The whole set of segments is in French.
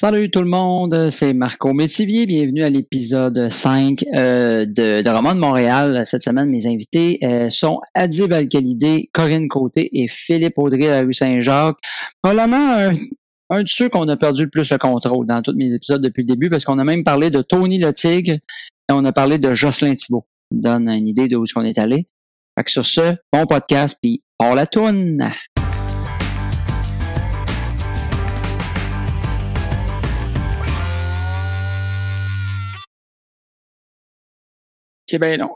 Salut tout le monde, c'est Marco Métivier. Bienvenue à l'épisode 5 euh, de, Roman de Montréal. Cette semaine, mes invités euh, sont Adib Alcalidé, Corinne Côté et Philippe Audrey de la rue Saint-Jacques. Probablement un, un de ceux qu'on a perdu le plus le contrôle dans tous mes épisodes depuis le début parce qu'on a même parlé de Tony le Tigre et on a parlé de Jocelyn Thibault. Ça Donne une idée de où est-ce qu'on est allé. Fait que sur ce, bon podcast, puis on la tourne. C'est bien long.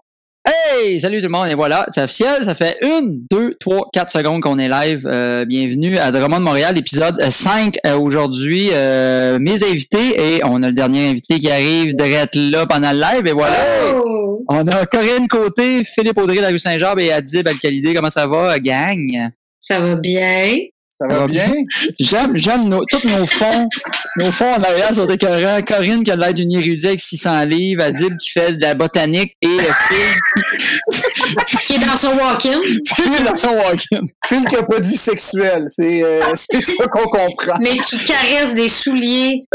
Hey! Salut tout le monde, et voilà, c'est officiel, ça fait une, deux, trois, quatre secondes qu'on est live. Euh, bienvenue à Drummond de Montréal, épisode 5 euh, aujourd'hui. Euh, mes invités, et on a le dernier invité qui arrive d'être là pendant le live, et voilà. Oh! On a Corinne Côté, Philippe Audrey de la rue Saint-Jean et Adib Alcalidé. Comment ça va, gang? Ça va bien. Ça va va bien? J'aime, j'aime nos, tous nos fonds. Nos fonds en arrière sont écœurants. Corinne qui a l'air d'une érudite avec 600 livres. Adib qui fait de la botanique et euh, Phil, Qui est dans son walk-in. Phil dans son walk-in. Phil qui a pas de vie sexuelle, c'est euh, c'est ça qu'on comprend. mais qui caresse des souliers.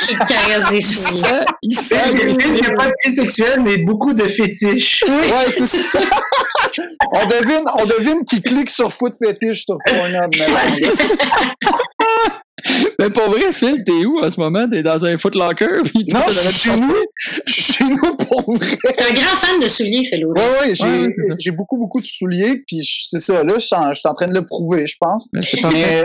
Qui caresse des Il souliers. il sent Il que n'y a pas de vie sexuelle, mais beaucoup de fétiches. Ouais, c'est ça. on devine, on devine qui clique sur foot fétiche sur Pornhub. Mais pour vrai, Phil, t'es où en ce moment? T'es dans un footlocker? Puis Non, je suis chez nous. Je suis chez nous pour vrai. C'est un grand fan de souliers, Philo. Ouais, ouais, j'ai Ouais, ouais, c'est beaucoup, beaucoup de souliers, puis c'est ça, là, je suis en, en train de le prouver, je pense. Mais c'est parfait.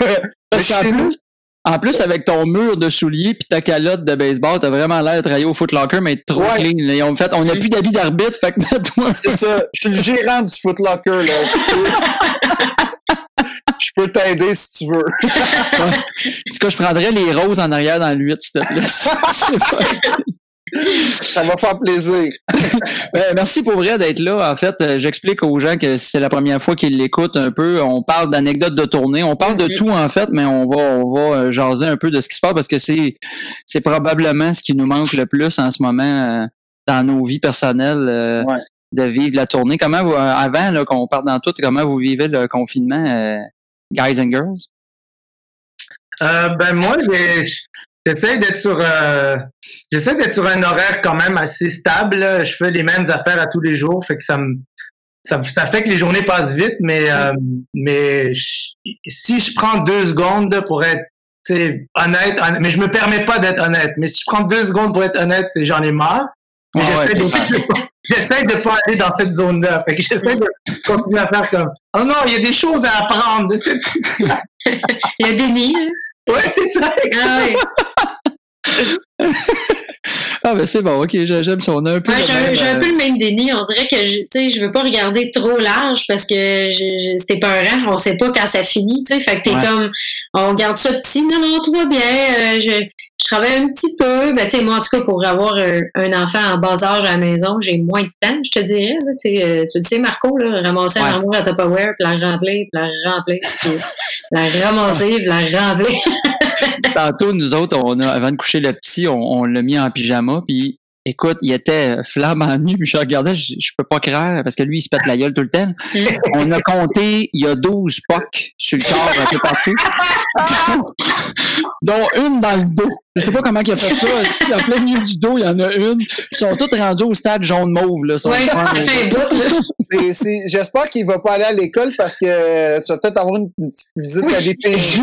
Mais, Parce qu'en nous, plus, en plus, avec ton mur de souliers puis ta calotte de baseball, t'as vraiment l'air de travailler au footlocker, mais trop Ouais. clean. là. Ont fait, on n'a plus d'habits d'arbitre, fait que mets-toi. c'est ça, je suis le gérant du footlocker, là. Je peux t'aider si tu veux. En tout cas, je prendrais les roses en arrière dans le 8, s'il te plaît. Ça va faire plaisir. Ben, merci pour vrai d'être là. En fait, euh, j'explique aux gens que c'est la première fois qu'ils l'écoutent un peu. On parle d'anecdotes de tournée. On parle de Mhm. tout, en fait, mais on va, on va euh, jaser un peu de ce qui se passe parce que c'est, c'est probablement ce qui nous manque le plus en ce moment euh, dans nos vies personnelles. euh, Ouais. De vivre la tournée. Comment vous, avant là, qu'on parte dans tout, comment vous vivez le confinement, euh, guys and girls? Euh, ben moi, j'essaie d'être sur, euh, j'essaie d'être sur un horaire quand même assez stable. là. Je fais les mêmes affaires à tous les jours, fait que ça me, ça, ça fait que les journées passent vite, mais euh, mais je- si je prends deux secondes pour être honnête, honnête, mais je me permets pas d'être honnête. Mais si je prends deux secondes pour être honnête, c'est j'en ai marre. Mais j'essaie ouais, de, j'essaie de pas aller dans cette zone-là. Fait que j'essaie de continuer à faire comme, oh non, il y a des choses à apprendre. C'est- Le déni. là. Ouais, c'est ça. Ah ouais. Ah ben c'est bon, ok, j'ai- j'aime ça. On a un peu. Ouais, j'ai un- euh, peu le même déni. On dirait que je, tu sais, je veux pas regarder trop large parce que c'est peurant. On sait pas quand ça finit, tu sais. Fait que t'es Ouais. comme, on garde ça petit. Non, non, tout va bien. Euh, je, je travaille un petit peu. Ben, tu sais, moi, en tout cas, pour avoir un, un enfant en bas âge à la maison, j'ai moins de temps, je te dirais. là. Euh, tu le sais, Marco, là, ramasser Ouais. un amour à Tupperware, puis la remplir, puis la remplir, puis la ramasser, puis la remplir. Tantôt, nous autres, on a, avant de coucher le petit, on, on l'a mis en pyjama, puis écoute, il était flambant nu, puis je regardais, je, je peux pas croire, parce que lui, il se pète la gueule tout le temps. On a compté, il y a 12 pocs sur le corps un peu partout. dont une dans le dos. Je sais pas comment il a fait ça. En plein milieu du dos, il y en a une. Ils sont tous rendus au stade jaune-mauve, là. J'espère qu'il va pas aller à l'école parce que euh, tu vas peut-être avoir une, une petite visite à des PJ.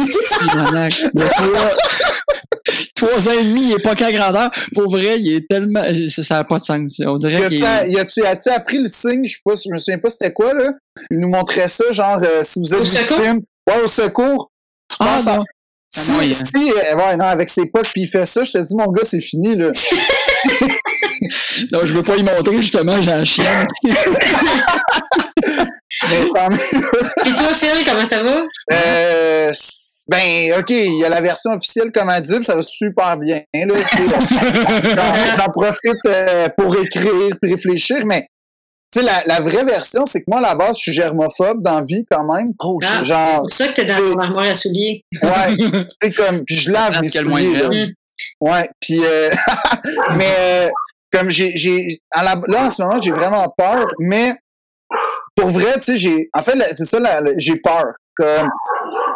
Il trois, ans et demi, il est pas qu'à grandeur. Pour vrai, il est tellement. Ça n'a pas de sens. On dirait y a-tu- as-tu appris le signe? Je sais pas, je me souviens pas c'était quoi, là. Il nous montrait ça, genre, euh, si vous êtes Au secours? victime. Ouais, au secours. Tu Ah, penses non. Si, Ah, non, il- si, euh, ouais, non, avec ses potes, puis il fait ça, je te dis, mon gars, c'est fini, là. Non, je veux pas y montrer, justement, j'ai un chien. Mais quand même, Et toi, Phil, comment ça va? euh, ben, OK, il y a la version officielle comme Adib, ça va super bien, là. J'en profite euh, pour écrire, puis réfléchir, mais tu sais, la, la vraie version, c'est que moi, à la base, je suis germophobe dans la vie, quand même. Oh, Ah. C'est Genre, pour ça que t'es dans C'est- ton armoire à souliers. ouais, tu sais, comme, puis je lave mes souliers, là. germes. Mm. Ouais, puis euh, mais euh, comme j'ai j'ai la- là en ce moment j'ai vraiment peur, mais pour vrai tu sais j'ai en fait c'est ça la- la- j'ai peur comme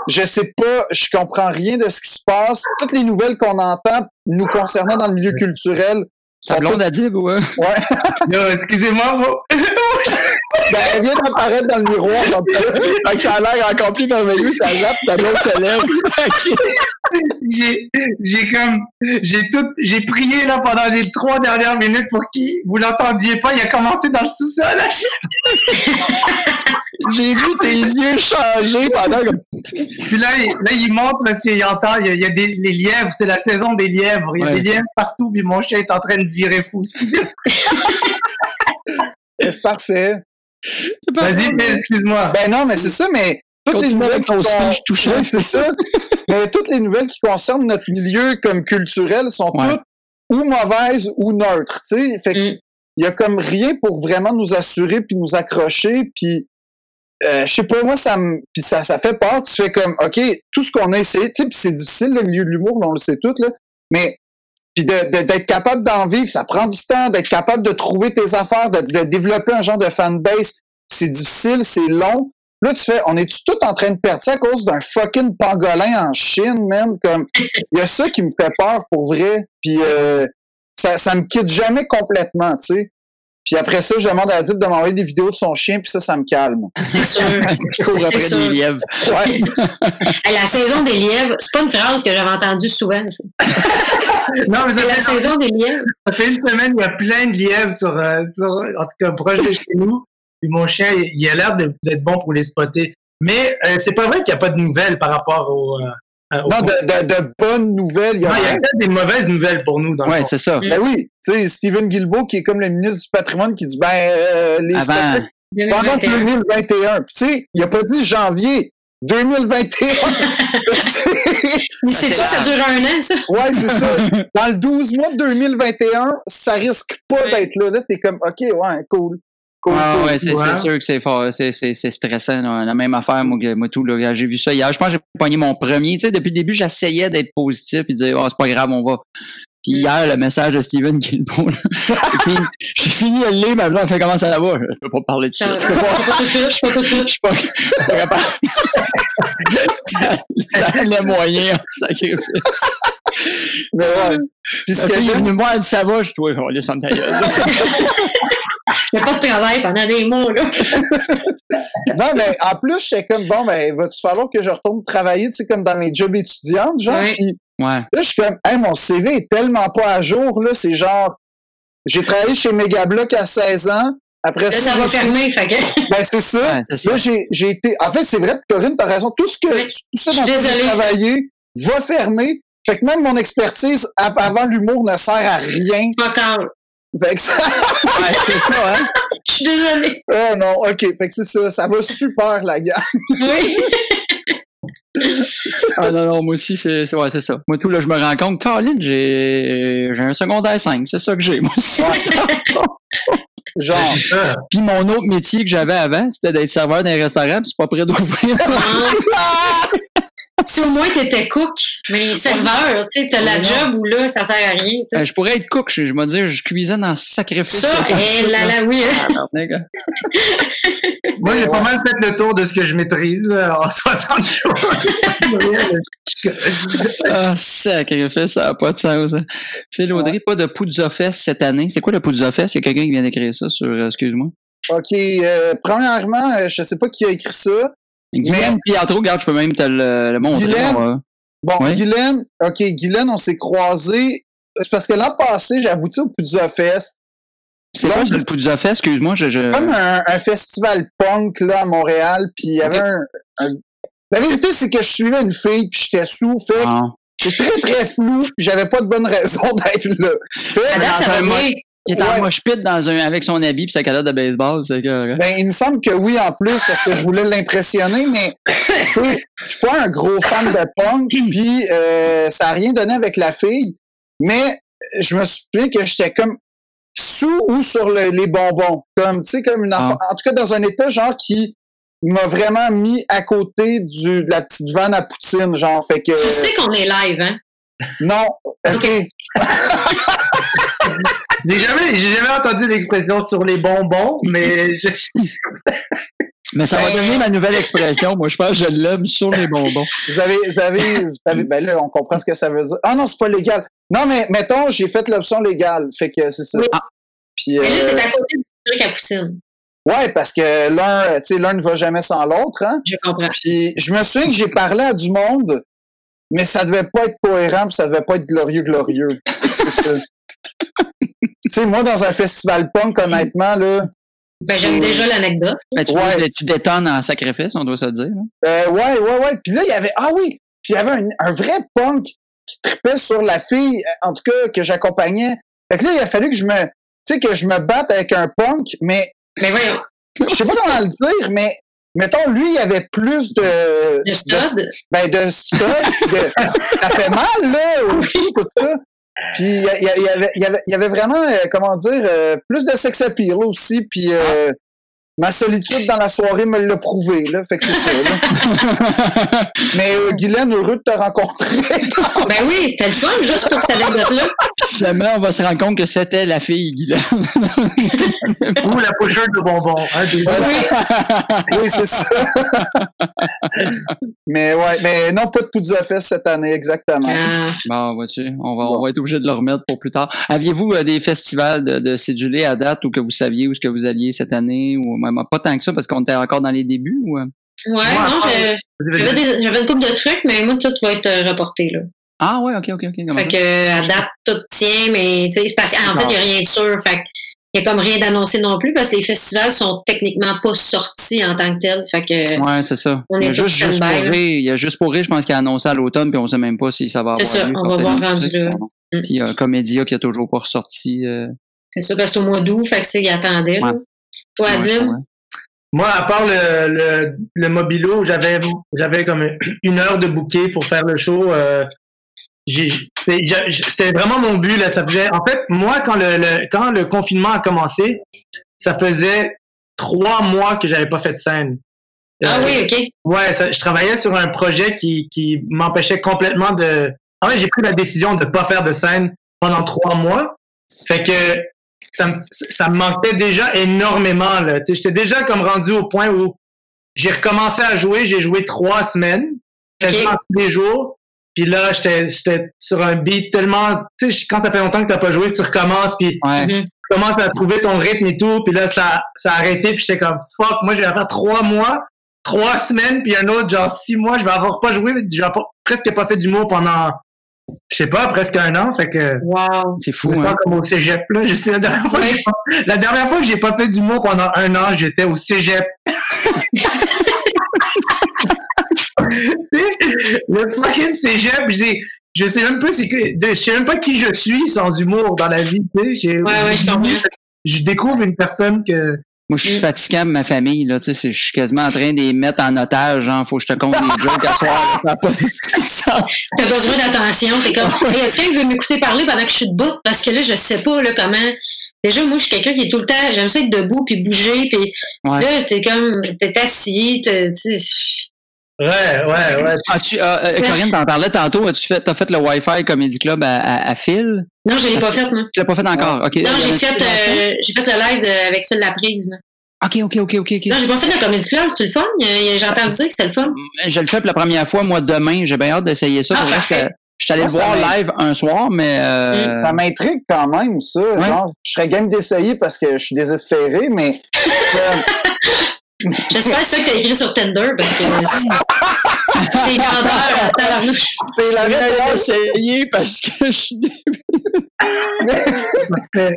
je sais pas, je comprends rien de ce qui se passe. Toutes les nouvelles qu'on entend nous concernant dans le milieu culturel Sa blonde a dit, ouais. Ouais. Non, excusez-moi, moi. Ben, elle vient d'apparaître dans le miroir. donc, Fait que ça a l'air encore plus merveilleux, ça zappe, ta blonde se lève. j'ai, j'ai comme, j'ai tout, j'ai prié là pendant les trois dernières minutes pour qu'il, vous l'entendiez pas, il a commencé dans le sous-sol. J'ai vu tes yeux changer pendant. Puis là, il, là, il monte parce qu'il entend, il y a, il y a des, les lièvres, c'est la saison des lièvres. Il y a Ouais. des lièvres partout, puis mon chien est en train de virer fou. Excusez-moi. C'est parfait. Vas-y, excuse-moi. Ben non, mais c'est ça, mais toutes les nouvelles qui speech. Ouais, c'est ça. mais toutes les nouvelles qui concernent notre milieu comme culturel sont Ouais. toutes ou mauvaises ou neutres, tu sais. Fait que Mm. il y a comme rien pour vraiment nous assurer puis nous accrocher puis euh, je sais pas moi ça me puis ça ça fait peur tu fais comme OK tout ce qu'on a essayé tu sais puis c'est difficile le milieu de l'humour on le sait tout là mais puis d'être capable d'en vivre ça prend du temps d'être capable de trouver tes affaires de, de développer un genre de fanbase. C'est difficile c'est long. Là tu fais on est tout en train de perdre ça à cause d'un fucking pangolin en Chine même comme il y a ça qui me fait peur pour vrai. Puis euh, ça, ça me quitte jamais complètement, tu sais. Puis après ça, je demande à Adib de m'envoyer des vidéos de son chien, puis ça, ça me calme. C'est sûr. Je cours après des lièvres. Ouais. Hey, La saison des lièvres, c'est pas une phrase que j'avais entendue souvent, ça. Non, mais ça C'est la fait, saison des lièvres. ça fait une semaine, il y a plein de lièvres sur, euh, sur en tout cas, proche de chez nous. Puis mon chien, il, a l'air d'être bon pour les spotter. Mais euh, c'est pas vrai qu'il n'y a pas de nouvelles par rapport au. euh, au- Non, de, de, de bonnes nouvelles. Il y a Non, il y a peut-être des mauvaises nouvelles pour nous dans le Ouais, fond. c'est ça. Ben oui, tu sais, Stephen Guilbeault, qui est comme le ministre du patrimoine, qui dit, ben, euh, les Avant. pendant 2021. 2021. Puis tu sais, il a pas dit janvier 2021. Mais c'est sûr, ça dure un an, ça. ouais, c'est ça. Dans le 12 mois de 2021, ça risque pas Ouais. d'être là. Là, t'es comme, OK, ouais, cool. Ah ouais, c'est sûr que c'est fort, c'est c'est c'est stressant. là. La même affaire, moi, que- moi tout là, j'ai vu ça hier. Je pense que j'ai pogné mon premier. Tu sais, depuis le début, j'essayais d'être positif et de dire oh, c'est pas grave, on va. Puis hier, le message de Steven Guilbeault, là, j'ai fini- j'ai fini de le lire, ma blonde fait comment ça va? Je peux pas parler de ça. Ça- Je peux pas. je peux pas suis capable. ça, ça allait moyen en sacrifice. Mais ouais. Puis ce que venue me voir, elle dit ça va, je dis ouais, on laisse en ta Je fais pas de travail pendant des mois, là. Non, mais en plus, j'étais comme, bon, ben, va-tu falloir que je retourne travailler, tu sais, comme dans mes jobs étudiantes, genre? Ouais. Là, je suis comme, hey, mon CV est tellement pas à jour, là, c'est genre, j'ai travaillé chez Megablock à 16 ans. Après Là, ça, ça va fermer, fait que. Ben, c'est ça. Ouais, c'est ça. Là, j'ai, j'ai été, en fait, c'est vrai, Corinne, t'as raison. Tout ce que, tout ça dans j'ai travaillé va fermer. Fait que même mon expertise a- avant l'humour ne sert à rien. Encore. Fait que ça, Ouais, c'est ça, hein. Je suis désolée. oh non, ok. Fait que c'est ça. Ça va super, la gars. Oui. Ah non, non, moi aussi, c'est c'est- ouais, c'est ça. Moi, tout, là, je me rends compte, Colin, j'ai j'ai un secondaire 5, c'est ça que j'ai, moi aussi. Genre, Ah, Puis mon autre métier que j'avais avant, c'était d'être serveur dans un restaurant, puis c'est pas prêt d'ouvrir. Si au moins t'étais cook, mais serveur, tu sais, t'as la job où là, ça sert à rien. Euh, je pourrais être cook, je, je me dis, je cuisine en sacrifice. Ça, pas et là, là, oui. hein. Hein. Moi, j'ai pas mal fait le tour de ce que je maîtrise là, en 60 jours. Ah, sacrifice, ça n'a pas de sens. hein. Phil Audrey, pas de Poudza Fest cette année. C'est quoi le Poudza Fest? Il y a quelqu'un qui vient d'écrire ça sur, euh, excuse-moi. ok. euh, premièrement, euh, je sais pas qui a écrit ça. Guylaine Pietro, regarde, je peux même te le, le montrer. Guylaine? on va- Bon, Ouais. Guylaine, ok, Guylaine, on s'est croisés. C'est parce que l'an passé, j'ai abouti au Pizza Fest. C'est c'est- le Poudza Fest? Excuse-moi, je. je... C'est comme un, un festival punk là à Montréal, puis il y avait un, un- La vérité, c'est que je suivais une fille, puis j'étais sous, fait que Ah. c'est très très flou, puis j'avais pas de bonne raison d'être là. Fait ça va bien. Il est en moche pit dans un, avec son habit puis sa calotte de baseball, c'est que. ben, il me semble que oui en plus, parce que je voulais l'impressionner, mais je suis pas un gros fan de punk, puis euh, ça a rien donné avec la fille, mais je me souviens que j'étais comme sous ou sur le- les bonbons, comme tu sais comme une enfant, en tout cas dans un état genre qui m'a vraiment mis à côté du de la petite vanne à poutine, genre fait que Tu sais qu'on est live, hein? non, ok. Ok. J'ai jamais, j'ai jamais entendu l'expression sur les bonbons, mais je, Mais ça va devenir ma nouvelle expression. Moi, je pense que je l'aime sur les bonbons. Vous avez, vous avez, vous avez- ben là, on comprend ce que ça veut dire. Ah non, c'est pas légal. Non, mais mettons, j'ai fait l'option légale. Fait que c'est ça. Oui. Puis, Mais là, euh, t'es à côté du truc à poutine. ouais, parce que l'un, tu sais, l'un ne va jamais sans l'autre, hein. Je comprends. Puis, je me souviens que j'ai parlé à du monde, mais ça devait pas être cohérent, puis ça devait pas être glorieux, glorieux. Tu sais, moi, dans un festival punk, honnêtement, là. Ben, j'aime déjà l'anecdote. Ben, tu, Ouais. tu détonnes en sacrifice, on doit se le dire. hein? Euh, ouais, ouais, ouais. Puis là, il y avait. Ah oui! Puis il y avait un, un vrai punk qui tripait sur la fille, en tout cas, que j'accompagnais. Fait que là, il a fallu que je me. Tu sais, que je me batte avec un punk, mais Mais voyons, je sais pas comment le dire, mais mettons, lui, il y avait plus de. le stud. ben, de stock. de- ça fait mal, là, au chou, tout ça. Puis il y, y y avait, y avait, vraiment, euh, comment dire, euh, plus de sex appeal aussi. Puis euh, ma solitude dans la soirée me l'a prouvé. Là, fait que c'est ça. Là. Mais euh, Guylaine, heureux de te rencontrer. Ben oui, c'était le fun, juste pour cette anecdote-là. Finalement, on va se rendre compte que c'était la fille Guylaine. ou la pocheur de bonbons. Hein, des- oui, c'est ça. mais ouais, mais non, pas de Poudza Fest cette année, exactement. Ah, Bon, vois-tu, on va, on va être obligé de le remettre pour plus tard. Aviez-vous euh, des festivals de, de cédulés à date ou que vous saviez où ce que vous alliez cette année ou même pas tant que ça parce qu'on était encore dans les débuts ou euh? ouais, Moi, non, j'avais une couple de trucs, mais moi, tout va être euh, reporté, là. Ah ouais, ok, ok, ok. comment Fait ça? que, à date, tout tient, mais, tu sais, c'est parce qu'en fait, il n'y a rien de sûr. Fait il y a comme rien d'annoncé non plus parce que les festivals sont techniquement pas sortis en tant que tels. Fait que, Ouais, c'est ça. On il y a est juste, juste pour rire. Il y a juste pour rire, je pense qu'il a annoncé à l'automne, puis on sait même pas si ça va C'est avoir ça, lieu. on va voir rendu là. Mm. Puis euh, Comédia qui a toujours pas ressorti. Euh, c'est ça, parce que c'est au mois d'août, fait que, tu sais, il attendait. Ouais. Toi, ouais. Moi, à part le, le, le mobilo, j'avais j'avais comme une heure de bouquet pour faire le show. euh, C'était vraiment mon but. Là, ça faisait, en fait, moi, quand le, le- quand le confinement a commencé, ça faisait trois mois que j'avais pas fait de scène. Ah Euh, oui, OK. Ouais, ça- je travaillais sur un projet qui, qui m'empêchait complètement de. En fait, j'ai pris la décision de pas faire de scène pendant trois mois. Fait que ça me, ça me manquait déjà énormément. Là. J'étais déjà comme rendu au point où j'ai recommencé à jouer. J'ai joué trois semaines, quasiment tous les jours. Puis là, j'étais j'étais sur un beat tellement... Tu sais, quand ça fait longtemps que t'as pas joué, tu recommences, puis Ouais. Mhm. tu commences à trouver ton rythme et tout. Puis là, ça, ça a arrêté, puis j'étais comme, fuck, moi, je vais faire trois mois, trois semaines, puis un autre, genre six mois, je vais avoir pas joué, je vais presque pas fait d'humour pendant, je sais pas, presque un an. Fait que, Wow. C'est fou, c'est hein. pas comme au cégep, là. Je sais, la dernière fois, que j'ai pas- la dernière fois que j'ai pas fait d'humour pendant un an, j'étais au cégep. le fucking cégep, j'ai, je sais même pas je sais même pas qui je suis sans humour dans la vie, tu sais. Ouais, ouais, je. Je découvre une personne que, Moi, je suis fatigant de ma famille, là. Tu sais, je suis quasiment en train de les mettre en otage, genre, faut que je te compte des jokes à soir, ça pas. T'as besoin d'attention. T'es comme, hey, est-ce quelqu'un qui veut m'écouter parler pendant que je suis debout? Parce que là, je sais pas, là, comment. Déjà, moi, je suis quelqu'un qui est tout le temps, j'aime ça être debout puis bouger puis Ouais. là, t'es comme, t'es assis, t'es, ouais, ouais, ouais. As-tu, euh, euh, Corinne, t'en parlais tantôt, as-tu fait, t'as fait le Wi-Fi Comedy Club à, à, à Phil? Non, je l'ai pas fait, moi. Tu l'as pas fait encore, ok. Non, j'ai L'avais-tu fait, euh, j'ai fait le live de- avec Phil Laprise. moi. Ok, ok, ok, ok, ok. Non, j'ai pas fait le Comedy Club, c'est le fun. J'ai entendu dire que c'est le fun. Je le fais pour la première fois, moi, demain. J'ai bien hâte d'essayer ça. Ah, parfait. que- Je suis allé le voir live un soir, mais euh, Ça m'intrigue quand même, ça. Ouais. Genre, je serais game d'essayer parce que je suis désespéré, mais euh, J'espère que c'est ça que t'as écrit sur Tinder parce que c'est c'est vendeur, tabarnouche. c'est la meilleure. essayé parce que je suis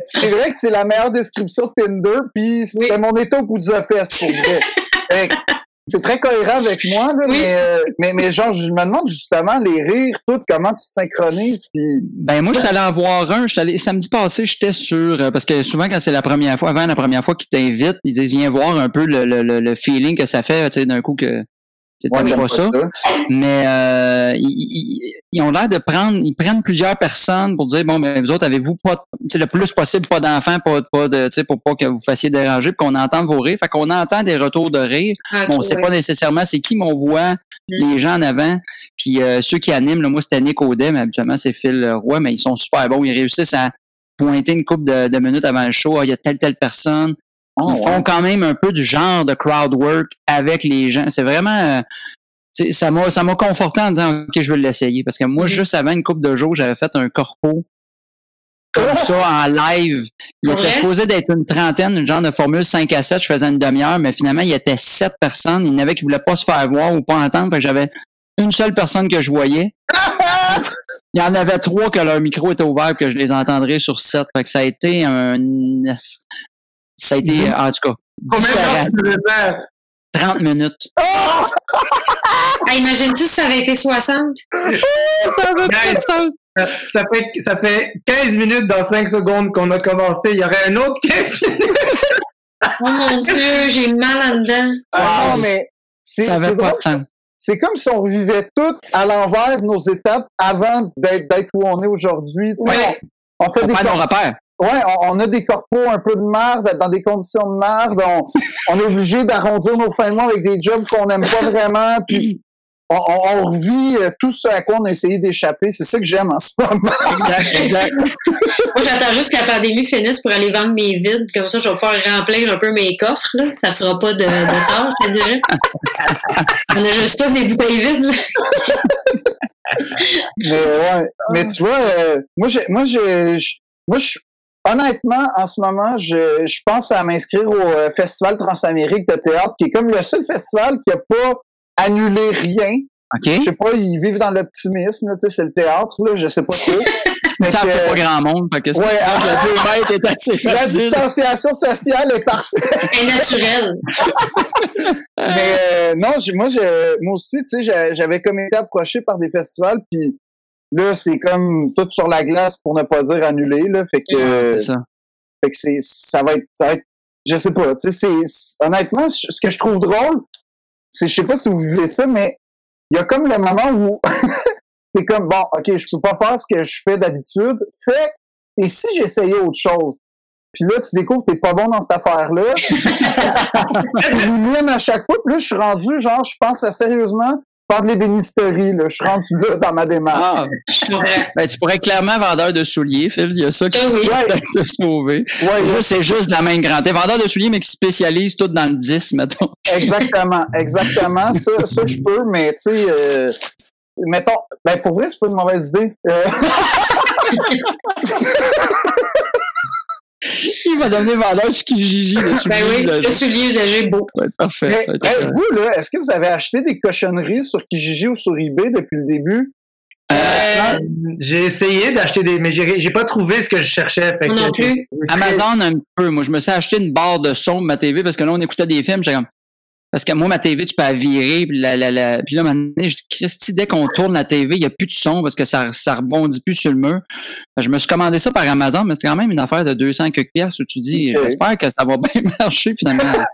c'est vrai que c'est la meilleure description de Tinder, puis c'était mon état au bout du fest pour vrai. C'est très cohérent avec moi, là, Oui. mais, euh, mais, mais genre, je me demande justement les rires, tout, comment tu te synchronises, puis Ben moi, je suis allé en voir un. Je suis allé, samedi passé, j'étais sûr, euh, parce que souvent quand c'est la première fois, avant la première fois qu'ils t'invitent, ils disent viens voir un peu le, le, le feeling que ça fait, tu sais, d'un coup que c'est Ouais, pas t'aimes ça. Mais euh, ils, ils- ils ont l'air de prendre, ils prennent plusieurs personnes pour dire bon ben vous autres avez-vous pas, tu sais, le plus possible pas d'enfants, pas pas de, tu sais pour pas que vous fassiez déranger, puis qu'on entende vos rires. Fait qu'on entend des retours de rire. Ah, Bon, on ok, sait ouais. pas nécessairement c'est qui, mais on voit Mm. les gens en avant. Puis euh, ceux qui animent, là, moi c'était Nick Audet, mais habituellement c'est Phil Roy, mais ils sont super bons. Ils réussissent à pointer une couple de, de minutes avant le show. Ah, Il y a telle, telle personne. Ah, Ils font quand même un peu du genre de crowd work avec les gens. C'est vraiment. euh, ça m'a ça m'a conforté en disant OK, je vais l'essayer. Parce que moi, Mhm. juste avant une couple de jours, j'avais fait un corpo comme Oh! ça en live. Il était supposé d'être une trentaine, une genre de formule 5 à 7, je faisais une demi-heure, mais finalement, il y était sept personnes. Il y en avait qui voulaient pas se faire voir ou pas entendre. Fait que j'avais une seule personne que je voyais. Il y en avait trois que leur micro était ouvert que je les entendrais sur sept. Fait que ça a été un ça a été, Mhm. en tout cas, Combien de temps tu devais faire? 30 minutes. Ah, Imagine-tu si ça avait été 60? Guys, ça, ça fait, ça fait 15 minutes dans 5 secondes qu'on a commencé. Il y aurait un autre 15 minutes. Oh mon Dieu, j'ai mal en dedans. Ah, Wow. non, mais c'est Ça pas de sens. C'est comme si on revivait tout à l'envers nos étapes avant d'être d'être où on est aujourd'hui. On, on fait On des perd nos repères. Ouais, on, on a des corpos un peu de merde, dans des conditions de merde. On, on est obligé d'arrondir nos fins de mois avec des jobs qu'on n'aime pas vraiment. Puis on, revit euh, tout ce à quoi on a essayé d'échapper. C'est ça que j'aime en ce moment. Exact, exact. Moi, j'attends juste que la pandémie finisse pour aller vendre mes vides. Comme ça, je vais pouvoir remplir un peu mes coffres. Là. Ça fera pas de, de tort, je te dirais. On a juste tous des bouteilles vides. là. Mais ouais. Mais tu vois, euh, moi, j'ai, moi, j'ai, je- moi, je, honnêtement, en ce moment, je, je pense à m'inscrire au euh, Festival Transamérique de théâtre, qui est comme le seul festival qui a pas annulé rien. Je OK? sais pas, ils vivent dans l'optimisme, tu sais, c'est le théâtre, là, je sais pas trop. Mais Ça fait pas grand monde. Fait que Ouais, ah, le est assez la facile. distanciation sociale est parfaite. Et naturel. Mais euh, non, j'ai- moi, j'ai- moi aussi, tu sais, j'avais comme été approché par des festivals, puis là, c'est comme tout sur la glace pour ne pas dire annulé, là. Fait que, C'est ça. fait que c'est, ça va être, ça va être, je sais pas, tu sais, honnêtement, ce que je trouve drôle, c'est, je sais pas si vous vivez ça, mais il y a comme le moment où c'est comme, bon, ok, je peux pas faire ce que je fais d'habitude, fait, et si j'essayais autre chose? Puis là, tu découvres que t'es pas bon dans cette affaire-là. m'humiles à chaque fois. Puis là, je suis rendu, genre, je pense à sérieusement faire de l'ébénisterie, là. Je suis rendu là dans ma démarche. Ah, ben, tu pourrais être clairement vendeur de souliers, Phil. Il y a ça qui Ça, oui. peut peut-être te sauver. Ouais, C'est là, juste- C'est juste de la main grande. T'es vendeur de souliers, mais qui spécialise tout dans le 10, mettons. exactement, exactement. Ça, ça je peux, mais tu sais, euh, mettons, ben pour vrai, c'est pas une mauvaise idée. Euh, Il va devenir vendeur sur Kijiji. Ben oui, le soulier usagé beau. Ouais, parfait. mais, hey, vous, là, est-ce que vous avez acheté des cochonneries sur Kijiji ou sur eBay depuis le début? Euh, J'ai essayé d'acheter des, mais j'ai j'ai pas trouvé ce que je cherchais. Fait que- non plus. Amazon un petit peu. Moi, je me suis acheté une barre de son de ma TV parce que là, on écoutait des films. J'étais comme. Parce que moi, ma TV, tu peux la virer. Puis, la, la, la- puis là, maintenant, je dis, Christy, dès qu'on tourne la TV, il n'y a plus de son parce que ça, ça rebondit plus sur le mur. Que Je me suis commandé ça par Amazon, mais c'est quand même une affaire de 200 quelques piastres où tu dis, j'espère que ça va bien marcher. Finalement,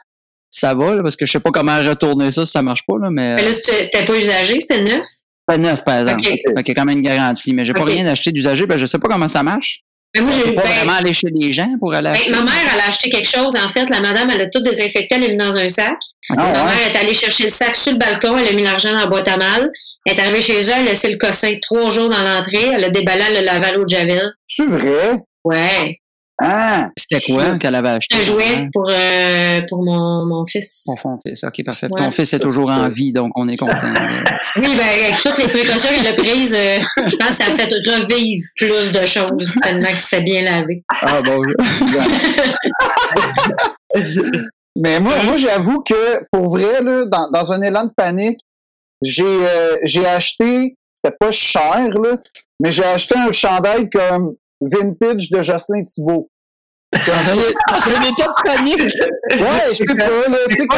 ça va, là, parce que je sais pas comment retourner ça si ça marche pas, là, mais. Mais là, c'était pas usagé, c'était neuf? Pas neuf, par exemple. Ok. Fait qu'il y a quand même une garantie. Mais j'ai pas Ok. rien acheté d'usager, ben, je sais pas comment ça marche. Mais moi, j'ai pas ben, vraiment aller chez les gens pour aller ben, acheter. ma mère, elle a acheté quelque chose. En fait, la madame, elle a tout désinfecté, elle l'a mis dans un sac. Ah, Ma ouais? mère est allée chercher le sac sur le balcon, elle a mis l'argent dans la boîte à mal. Elle est arrivée chez elle, elle a laissé le cossin trois jours dans l'entrée, elle a déballé, elle l'a lavé à l'eau de Javel. C'est vrai? Ouais. Ah! C'était quoi qu'elle avait acheté? Un jouet pour, euh, pour mon, mon fils. Pour son fils. OK, parfait. Ouais. Ton fils est toujours en vie, donc on est content. Oui, ben, avec toutes les précautions qu'elle a prises, euh, je pense que ça a fait revivre plus de choses tellement que c'était bien lavé. ah bon. Mais moi, moi j'avoue que pour vrai, là, dans, dans un élan de panique, j'ai euh, j'ai acheté, c'était pas cher, là, mais j'ai acheté un chandail comme vintage de Jocelyn Thibault. Dans un dans un état de panique? Ouais, je sais pas, là, tu sais, quand-!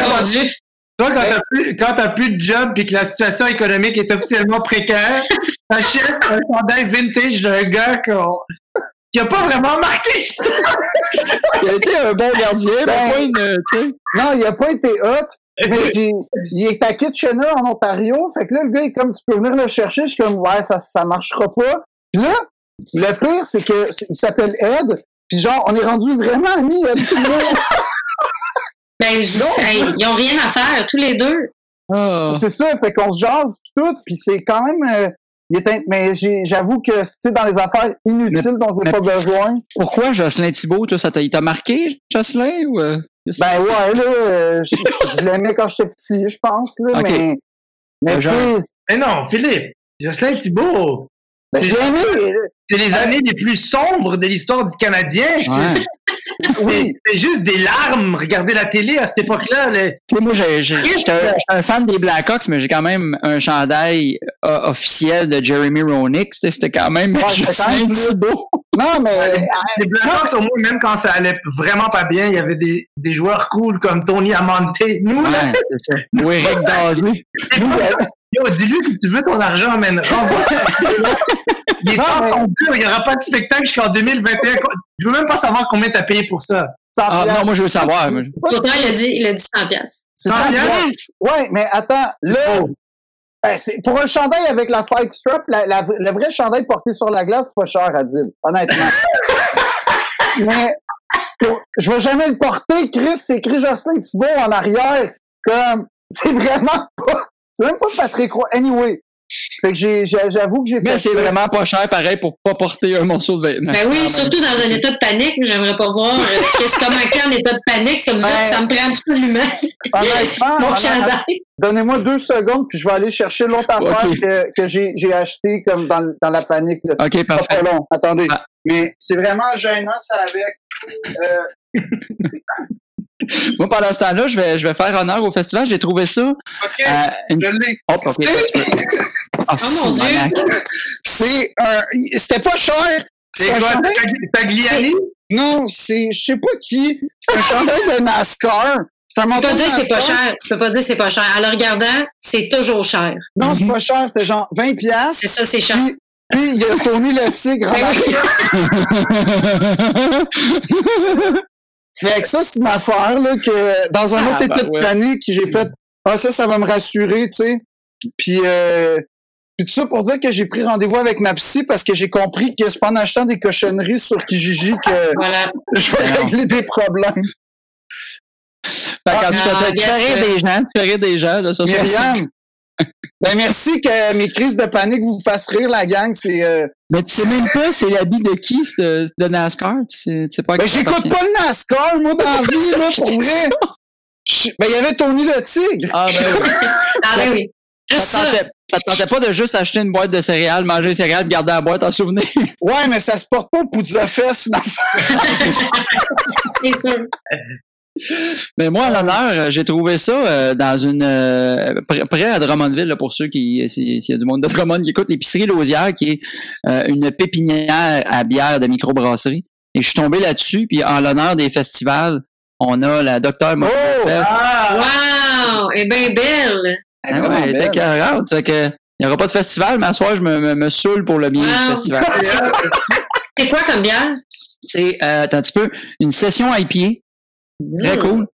Toi, quand t'as plus, quand t'as plus de job puis que la situation économique est officiellement précaire, t'achètes un chandail vintage d'un gars qu'on- qui a pas vraiment marqué l'histoire. Il a été un bon gardien, mais Ben- pas une, tu sais. Non, il a pas été hot, mais j'ai, il est à Kitchener en Ontario. Fait que là, le gars est comme, tu peux venir le chercher. Je suis comme, ouais, ça, ça marchera pas. Puis là, le pire, c'est que, il s'appelle Ed. Puis genre, on est rendu vraiment amis, moi. Ben, je- hey, ils ont rien à faire, tous les deux. Ah. C'est ça, fait qu'on se jase pis tout, puis c'est quand même, euh, il est in- mais j'ai- j'avoue que, tu sais, dans les affaires inutiles dont j'ai mais- pas besoin, Pourquoi Jocelyn Thibault, toi, ça t'a, il t'a marqué, Jocelyn, ou... euh, ben ouais, là, euh, je, je l'aimais quand j'étais petit, je pense, là, mais, mais genre- Mais non, Philippe, Jocelyn Thibault, ben, je l'aimais, là. C'est les années les plus sombres de l'histoire du Canadien. Ouais. C'est c'est juste des larmes. Regardez la télé à cette époque-là. le- Tu sais, moi, j'étais un, fan des Blackhawks, mais j'ai quand même un chandail euh, officiel de Jeremy Roenick. C'était c'était quand même Ouais, c'était Thibault. Non, mais, Les Blackhawks, au moins, même quand ça allait vraiment pas bien, il y avait des, des joueurs cool comme Tony Amante. Nous, là, Ouais, ça. Ou Eric nous, yo, dis-lui que tu veux ton argent, man. Renvoie. Il est temps mais- ton dur. Il n'y aura pas de spectacle jusqu'en 2021. Je veux même pas savoir combien t'as payé pour ça. Ah non, moi, je veux savoir. Pourtant, il a dit, il a dit 100 piastres. c'est Cent ça, piastres? Ouais, mais attends, là, ben, c'est, pour un chandail avec la fight strap, la, la- le vrai chandail porté sur la glace, c'est pas cher à dire, honnêtement. mais, pour- je vais jamais le porter, Chris, c'est écrit Jocelyn Thibault en arrière, comme, c'est vraiment pas, c'est même pas Patrick Roy, anyway. Fait que j'avoue que j'ai fait Mais c'est vraiment pas cher, pareil, pour pas porter un morceau de vêtement. Ben oui, Ah, ben, surtout dans un état de panique. J'aimerais pas voir euh, qu'est-ce comment en état de panique. Ça me, Ouais. ça me prend absolument Honnêtement, mon chandail. donnez-moi deux secondes, puis je vais aller chercher l'autre affaire que, que j'ai, j'ai acheté comme dans, dans la panique, là. OK, pas parfait. très long. Attendez. Ah. Mais c'est vraiment gênant, ça, avec. Euh, Moi, pendant ce temps-là, je vais, je vais faire honneur au festival. J'ai trouvé ça. OK, euh, une... je l'ai. Oh. Ah, mon Dieu. C'est un. C'était pas cher. C'est un quoi, chandail- Tag- Tagliani? Non, c'est. Je sais pas qui. C'est un chandail de NASCAR. C'est un Tu manteau peux pas de dire que c'est pas cher. Tu peux pas dire que c'est pas cher. En le regardant, c'est toujours cher. Non, Mhm. c'est pas cher. C'était genre 20$. piastres. C'est ça, c'est cher. Puis, puis il y a Tony le tigre. Fait que ça, c'est une affaire, là, que dans un Ah, autre ben état de ouais. panique, j'ai fait. Ah, ça, ça va me rassurer, tu sais. Puis, euh, puis tout ça pour dire que j'ai pris rendez-vous avec ma psy parce que j'ai compris que c'est pas en achetant des cochonneries sur Kijiji que Voilà. je vais Ben non. régler des problèmes. Fait cas, Ah, tu fais rire des gens. Tu fais rire des gens, là, ça, ça, Myriam, ben merci que mes crises de panique vous fassent rire, la gang. C'est, euh, Mais tu sais même pas c'est l'habit de qui, de, de NASCAR? Tu sais, tu sais pas ben j'écoute pas le NASCAR, moi, dans la vie, là, pour vrai. Je- Ben, il y avait Tony le tigre. Ah, ben oui. Ah ben oui. Ça te tentait, ça te tentait pas de juste acheter une boîte de céréales, manger des céréales, garder la boîte en souvenir. Ouais, mais ça se porte pas au bout de fesse, une affaire. C'est sûr. Mais moi, à l'honneur, euh, j'ai trouvé ça euh, dans une euh, près, à Drummondville, là, pour ceux qui s'il y a du monde de Drummond qui écoute, l'épicerie Lausière, qui est euh, une pépinière à bière de microbrasserie. Et je suis tombé là-dessus, puis en l'honneur des festivals, on a la docteur Maud Oh! Ah! Wow! Elle est bien belle. Ah ouais, elle était carrante. Fait que, il n'y aura pas de festival, mais à soir, je me, me, me saoule pour le bien du Wow. festival. C'est quoi comme bière? C'est, euh, attends un petit peu, une session IPA. Très Mm. cool.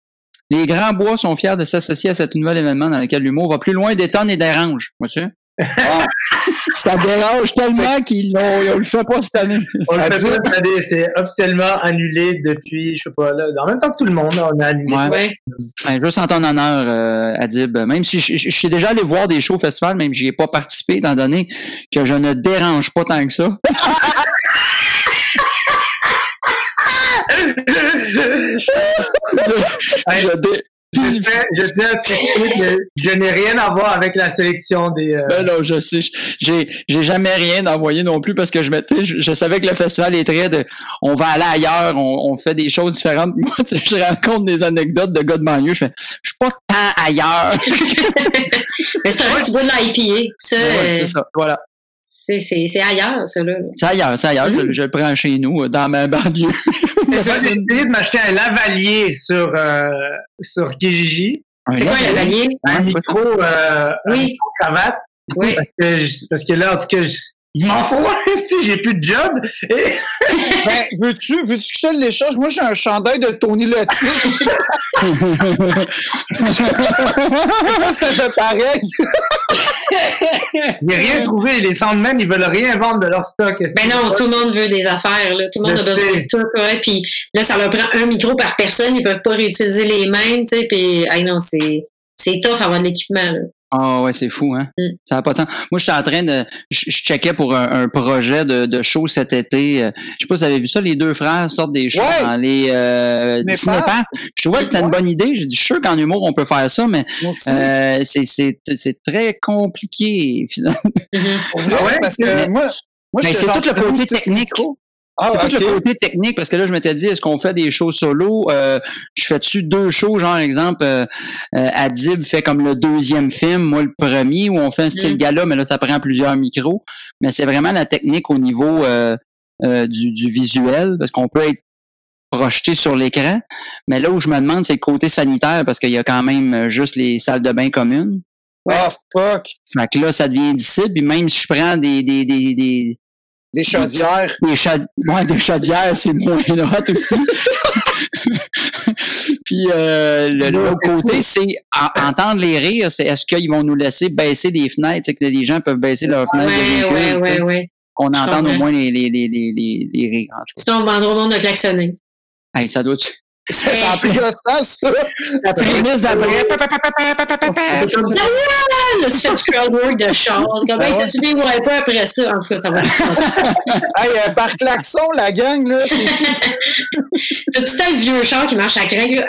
Les grands bois sont fiers de s'associer à cet nouvel événement dans lequel l'humour va plus loin des tonnes et dérange, monsieur. ça? Dérange tellement qu'ils ils le fait pas cette année. On le fait pas cette année, c'est officiellement annulé depuis, je sais pas, là, en même temps que tout le monde, on a annulé Ouais. ça. Ouais. Juste en ton honneur, euh, Adib, même si je, suis déjà allé voir des shows au festival, même si j'y ai pas participé, étant donné que je ne dérange pas tant que ça. Je je, tiens, à spécifier que je n'ai rien à voir avec la sélection des. euh, Ben non, je sais. J'ai, j'ai jamais rien envoyé non plus parce que je m'étais, je, je savais que le festival est très de, on va aller ailleurs, on, on fait des choses différentes. Moi, tu sais, je raconte des anecdotes de gars de banlieue. Je fais, je suis pas tant ailleurs. Mais c'est vrai que tu bois de l'IPA. Ça, Ben ouais, euh, c'est ça. Voilà. c'est c'est- c'est ailleurs, ça, là. C'est ailleurs, c'est ailleurs. Je, je le prends chez nous, dans ma banlieue. J'ai essayé de m'acheter un lavalier sur, euh, sur Kijiji? C'est quoi, le lavalier? Un micro, euh, un Oui. micro cravate. Oui. Parce que, je- parce que là, en tout cas, je- il m'en faut un, si j'ai plus de job. Et, Ben, veux-tu, veux-tu que je te l'échange? Moi, j'ai un chandail de Tony le tigre. ça fait pareil. j'ai rien trouvé. Les Sandmen, ils veulent rien vendre de leur stock. Ben non, tout le monde veut des affaires, là. Tout le monde a besoin de tout, ouais. Puis là, ça leur prend un micro par personne. Ils peuvent pas réutiliser les mêmes, tu sais. Puis, ah non, c'est, c'est tough avoir de l'équipement, là. Ah ouais, c'est fou, hein? Mm. Ça n'a pas de temps. Moi, j'étais en train de. Je, je checkais pour un, un projet de, de show cet été. Euh, Je sais pas si vous avez vu ça, les deux frères sortent des shows Ouais. dans les euh. Je trouvais que c'était une bonne idée. J'ai dit, je suis sûr qu'en humour, on peut faire ça, mais euh, c'est, c'est, c'est très compliqué, finalement. Mhm. Vrai, Ah ouais? parce que Mais- moi, moi Mais c'est tout le côté technique. Ah, C'est ok. tout le côté technique parce que là, je m'étais dit, est-ce qu'on fait des shows solo? Euh, je fais-tu deux shows, genre, exemple, euh, euh, Adib fait comme le deuxième film, moi le premier, où on fait un style Mm. gala, mais là, ça prend plusieurs micros. Mais c'est vraiment la technique au niveau euh, euh, du, du visuel, parce qu'on peut être projeté sur l'écran. Mais là où je me demande, c'est le côté sanitaire, parce qu'il y a quand même juste les salles de bain communes. Ah, fuck. Fait que là, ça devient difficile. Puis même si je prends des, des, des, des, Des chaudières. des, ouais, des chaudières, c'est moins hot aussi. Puis euh, le- l'autre côté, c'est en- entendre les rires, c'est est-ce qu'ils vont nous laisser baisser les fenêtres, c'est que les gens peuvent baisser leurs fenêtres sais, ouais, ouais. qu'on entende au moins les, les, les, les, les, rires. En tout Sinon, on demandera au monde de klaxonner. cas. Hey, ça doit C'est en plus gossant, ça. La prémisse d'après. Ah, là, tu fais du crowd work de char. Comme, hey, ouais. t'as-tu bien ouais pas après ça? En tout cas, ça va. Hey, euh, par klaxon, la gang, là, c'est T'as tout le vieux char qui marche à crainte, là.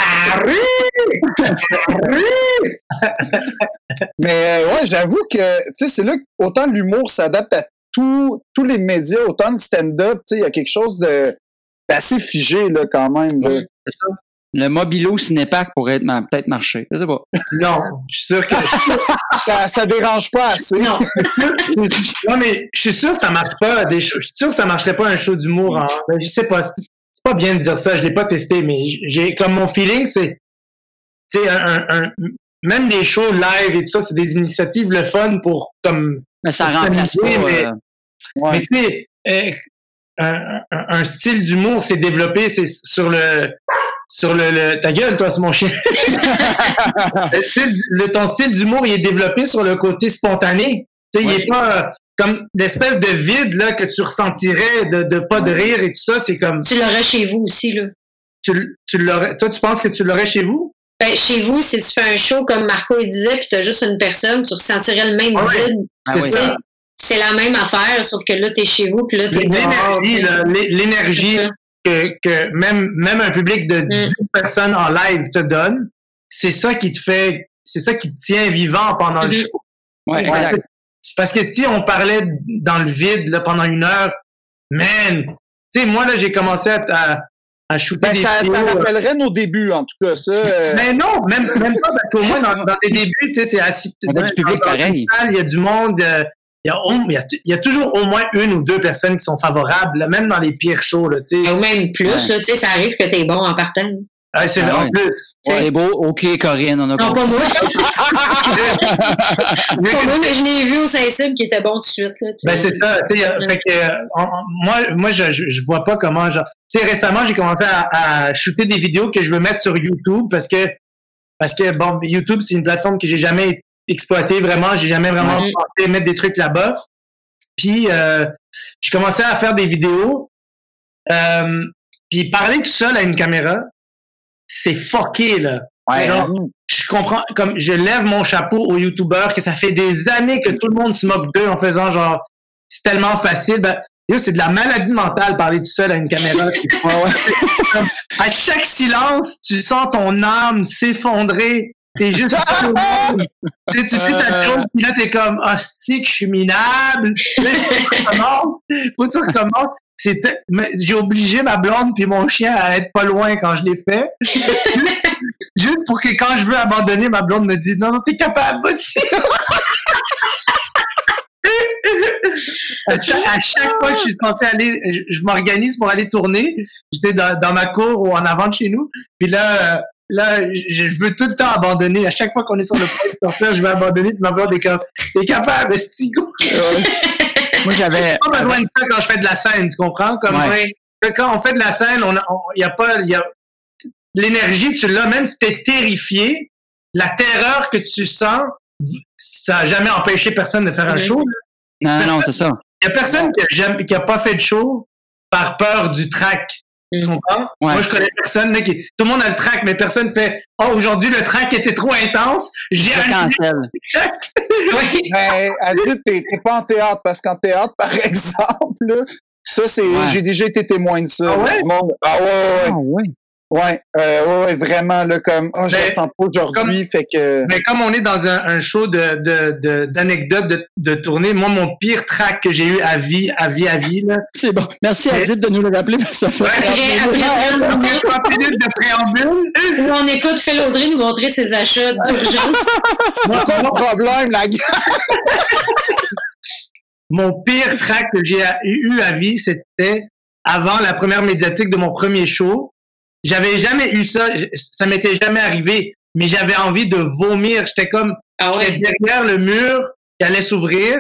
Mais euh, ouais, j'avoue que tu sais, c'est là que autant l'humour s'adapte à tout, tous les médias, autant le stand-up, tu sais, il y a quelque chose de d'assez figé là quand même. là. C'est ça? Le Mobilo Cinépark pourrait peut-être marcher. Je sais pas. Non, je suis sûr que. Ça, ça dérange pas assez. Non. non, mais je suis sûr que ça marche pas. Des shows- je suis sûr que ça marcherait pas un show d'humour. En... je sais pas. C'est pas bien de dire ça. Je l'ai pas testé, mais j'ai comme mon feeling, c'est. Tu sais, un, même des shows live et tout ça, c'est des initiatives le fun pour comme. Mais ça remplace pas. mais- euh, Ouais. Mais tu sais, un, un- un style d'humour s'est développé, c'est sur le sur le, le- ta gueule toi c'est mon chien. le, style- le- ton style d'humour il est développé sur le côté spontané. Tu sais, il est pas euh, comme l'espèce de vide là que tu ressentirais de, de pas de rire et tout ça, c'est comme Tu l'aurais chez vous aussi, là. tu, tu l'aurais toi tu penses que tu l'aurais chez vous? Ben, chez vous, si tu fais un show comme Marco il disait, puis t'as juste une personne, tu ressentirais le même Ah ouais. vide. ah c'est oui. ça. C'est la même affaire, sauf que là, t'es chez vous, puis là, dehors. L'énergie, l'énergie. Que, que même, même un public de Mm. 10 personnes en live te donne, c'est ça qui te fait, c'est ça qui te tient vivant pendant le Mhm. show. Ouais, Exact. exact. Parce que si on parlait dans le vide là, pendant une heure, man, tu sais, moi là, j'ai commencé à, à, à shooter Ben, des ça, ça vidéos. rappellerait nos débuts, en tout cas, ça. euh, Mais non, même, même pas, parce qu'au moins, dans, dans tes débuts, tu sais, t'es assis. dans- du public dans une pareil. Il y a du monde. euh, Il y, a, il, y a, il y a toujours au moins une ou deux personnes qui sont favorables, là, même dans les pires shows. Là, tu sais. Ou même plus, Ouais. là, tu sais, ça arrive que t'es bon en partant. Ah, c'est Ah en ouais. plus. C'est beau. OK, Corinne, on a Non, compris. pas moi. pas moi, mais je l'ai vu au Saint-Cybe qui était bon tout de suite, là. tu Ben sais. c'est ça. Fait que euh, on- moi, moi, je, je, vois pas comment. Genre, tu sais, récemment, j'ai commencé à, à shooter des vidéos que je veux mettre sur YouTube parce que parce que bon, YouTube, c'est une plateforme que j'ai jamais exploitée vraiment. J'ai jamais vraiment pensé mettre des trucs là-bas. Puis euh, j'ai commencé à faire des vidéos. Euh, puis parler tout seul à une caméra, c'est fucké là. Ouais, Genre, je comprends, comme je lève mon chapeau aux youtubeurs que ça fait des années que tout le monde se moque d'eux en faisant genre, c'est tellement facile. Ben, c'est de la maladie mentale parler tout seul à une caméra. À chaque silence, tu sens ton âme s'effondrer. T'es juste tu sais, tu fais ta joke, puis là, t'es comme, hostie, que je suis minable. Faut que tu recommences. C'était, j'ai obligé ma blonde puis mon chien à être pas loin quand je l'ai fait. Juste pour que quand je veux abandonner, ma blonde me dit, non, non, t'es capable aussi. à, chaque, à chaque fois que je suis censé aller, je, je m'organise pour aller tourner. J'étais dans, dans ma cour ou en avant de chez nous. Puis là, euh, là, je, je veux tout le temps abandonner. À chaque fois qu'on est sur le point de sortir, je veux abandonner. Puis ma blonde est comme, t'es capable, Stigo. Moi, j'avais. pas besoin de ça quand je fais de la scène, tu comprends? Comme Ouais. quand on fait de la scène, on, a- on y a pas, y a l'énergie, tu l'as, même si t'es terrifié, la terreur que tu sens, ça a jamais empêché personne de faire un show. Non, non, c'est ça. Il y a personne qui a, jamais, qui a pas fait de show par peur du track. Tu Mm. comprends? Ouais. Moi, je connais personne, là, qui, tout le monde a le track, mais personne fait, oh, aujourd'hui, le track était trop intense. J'ai track. Oui. Mais Adrien, t'es t'es pas en théâtre, parce qu'en théâtre, par exemple, là, ça, c'est. Ouais. J'ai déjà été témoin de ça. Ah ouais? monde- Ah ouais, ouais, Ah ouais. Ouais. Euh, ouais, vraiment, là, comme, oh, je Mais- le sens pas aujourd'hui, fait que. Mais comme on est dans un, un show de, de, de, d'anecdotes de, de tournée, moi, mon pire track que j'ai eu à vie, à vie, à vie, là, C'est bon. Merci Mais- Adib de nous le rappeler, parce que ça fait. Après, après 30 minutes, 30 minutes de préambule. où on écoute Phil Audrey nous montrer ses achats d'urgence. C'est quoi le problème, la gare? Mon pire track que j'ai eu à vie, c'était avant la première médiatique de mon premier show. J'avais jamais eu ça, ça m'était jamais arrivé, mais j'avais envie de vomir. J'étais comme, Ah j'étais ouais. derrière le mur qui allait s'ouvrir.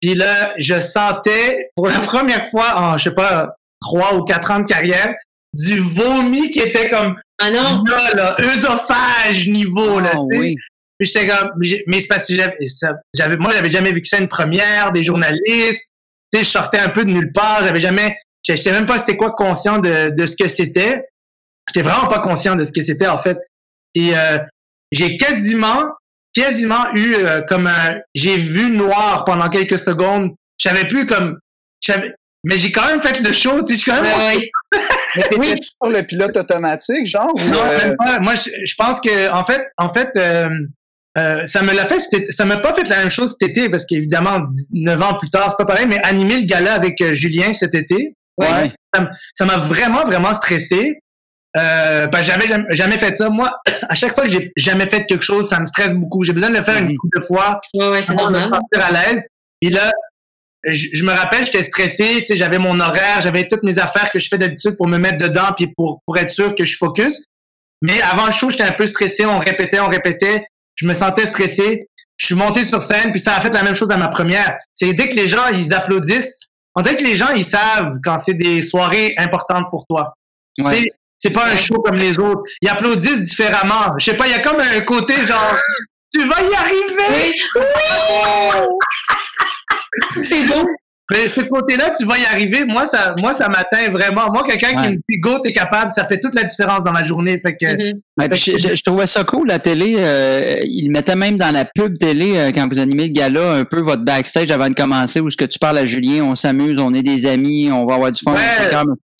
Puis là, je sentais pour la première fois en, je sais pas, trois ou quatre ans de carrière, du vomi qui était comme Ah non? là, là, œsophage niveau, là. Ah tu sais. oui. Puis j'étais comme, mais c'est parce que j'avais, moi, j'avais jamais vu que ça une première, des journalistes. Tu sais, je sortais un peu de nulle part. J'avais jamais, je je sais même pas c'était quoi conscient de, de ce que c'était. J'étais vraiment pas conscient de ce que c'était, en fait. Et, euh, j'ai quasiment, quasiment eu, euh, comme un, j'ai vu noir pendant quelques secondes. J'avais plus comme, j'avais, mais j'ai quand même fait le show, tu sais, je quand même, Ouais. Mais t'étais-tu sur le pilote automatique, genre? ou, Non, euh, même pas. Moi, je, je pense que en fait, en fait, euh, euh, ça me l'a fait. Ça m'a pas fait la même chose cet été parce qu'évidemment, 19 ans plus tard, c'est pas pareil. Mais animer le gala avec euh, Julien cet été, Ouais. ça m'a vraiment, vraiment stressé. Euh, ben, j'avais jamais, fait ça. Moi, à chaque fois que j'ai jamais fait quelque chose, ça me stresse beaucoup. J'ai besoin de le faire une Mhm. couple de fois Ouais, ouais, c'est me normal. sentir à l'aise. Et là, je, je me rappelle, j'étais stressé, tu sais, j'avais mon horaire, j'avais toutes mes affaires que je fais d'habitude pour me mettre dedans puis pour, pour être sûr que je focus. Mais avant le show, j'étais un peu stressé, on répétait, on répétait, je me sentais stressé. Je suis monté sur scène puis ça a fait la même chose à ma première. C'est dès que les gens, ils applaudissent, on dirait que les gens, ils savent quand c'est des soirées importantes pour toi. Ouais. C'est pas un show comme les autres. Ils applaudissent différemment. Je sais pas, il y a comme un côté genre, tu vas y arriver! Oui. C'est beau. Mais ce côté-là, tu vas y arriver. Moi, ça, moi, ça m'atteint vraiment. Moi, quelqu'un Ouais. qui me dit go, t'es capable, ça fait toute la différence dans ma journée. Fait que, Mhm. Ouais, je- je trouvais ça cool, la télé. Euh, il mettait même dans la pub télé, euh, quand vous animez le gala, un peu votre backstage avant de commencer, où ce que tu parles à Julien, on s'amuse, on est des amis, on va avoir du fun. Ouais.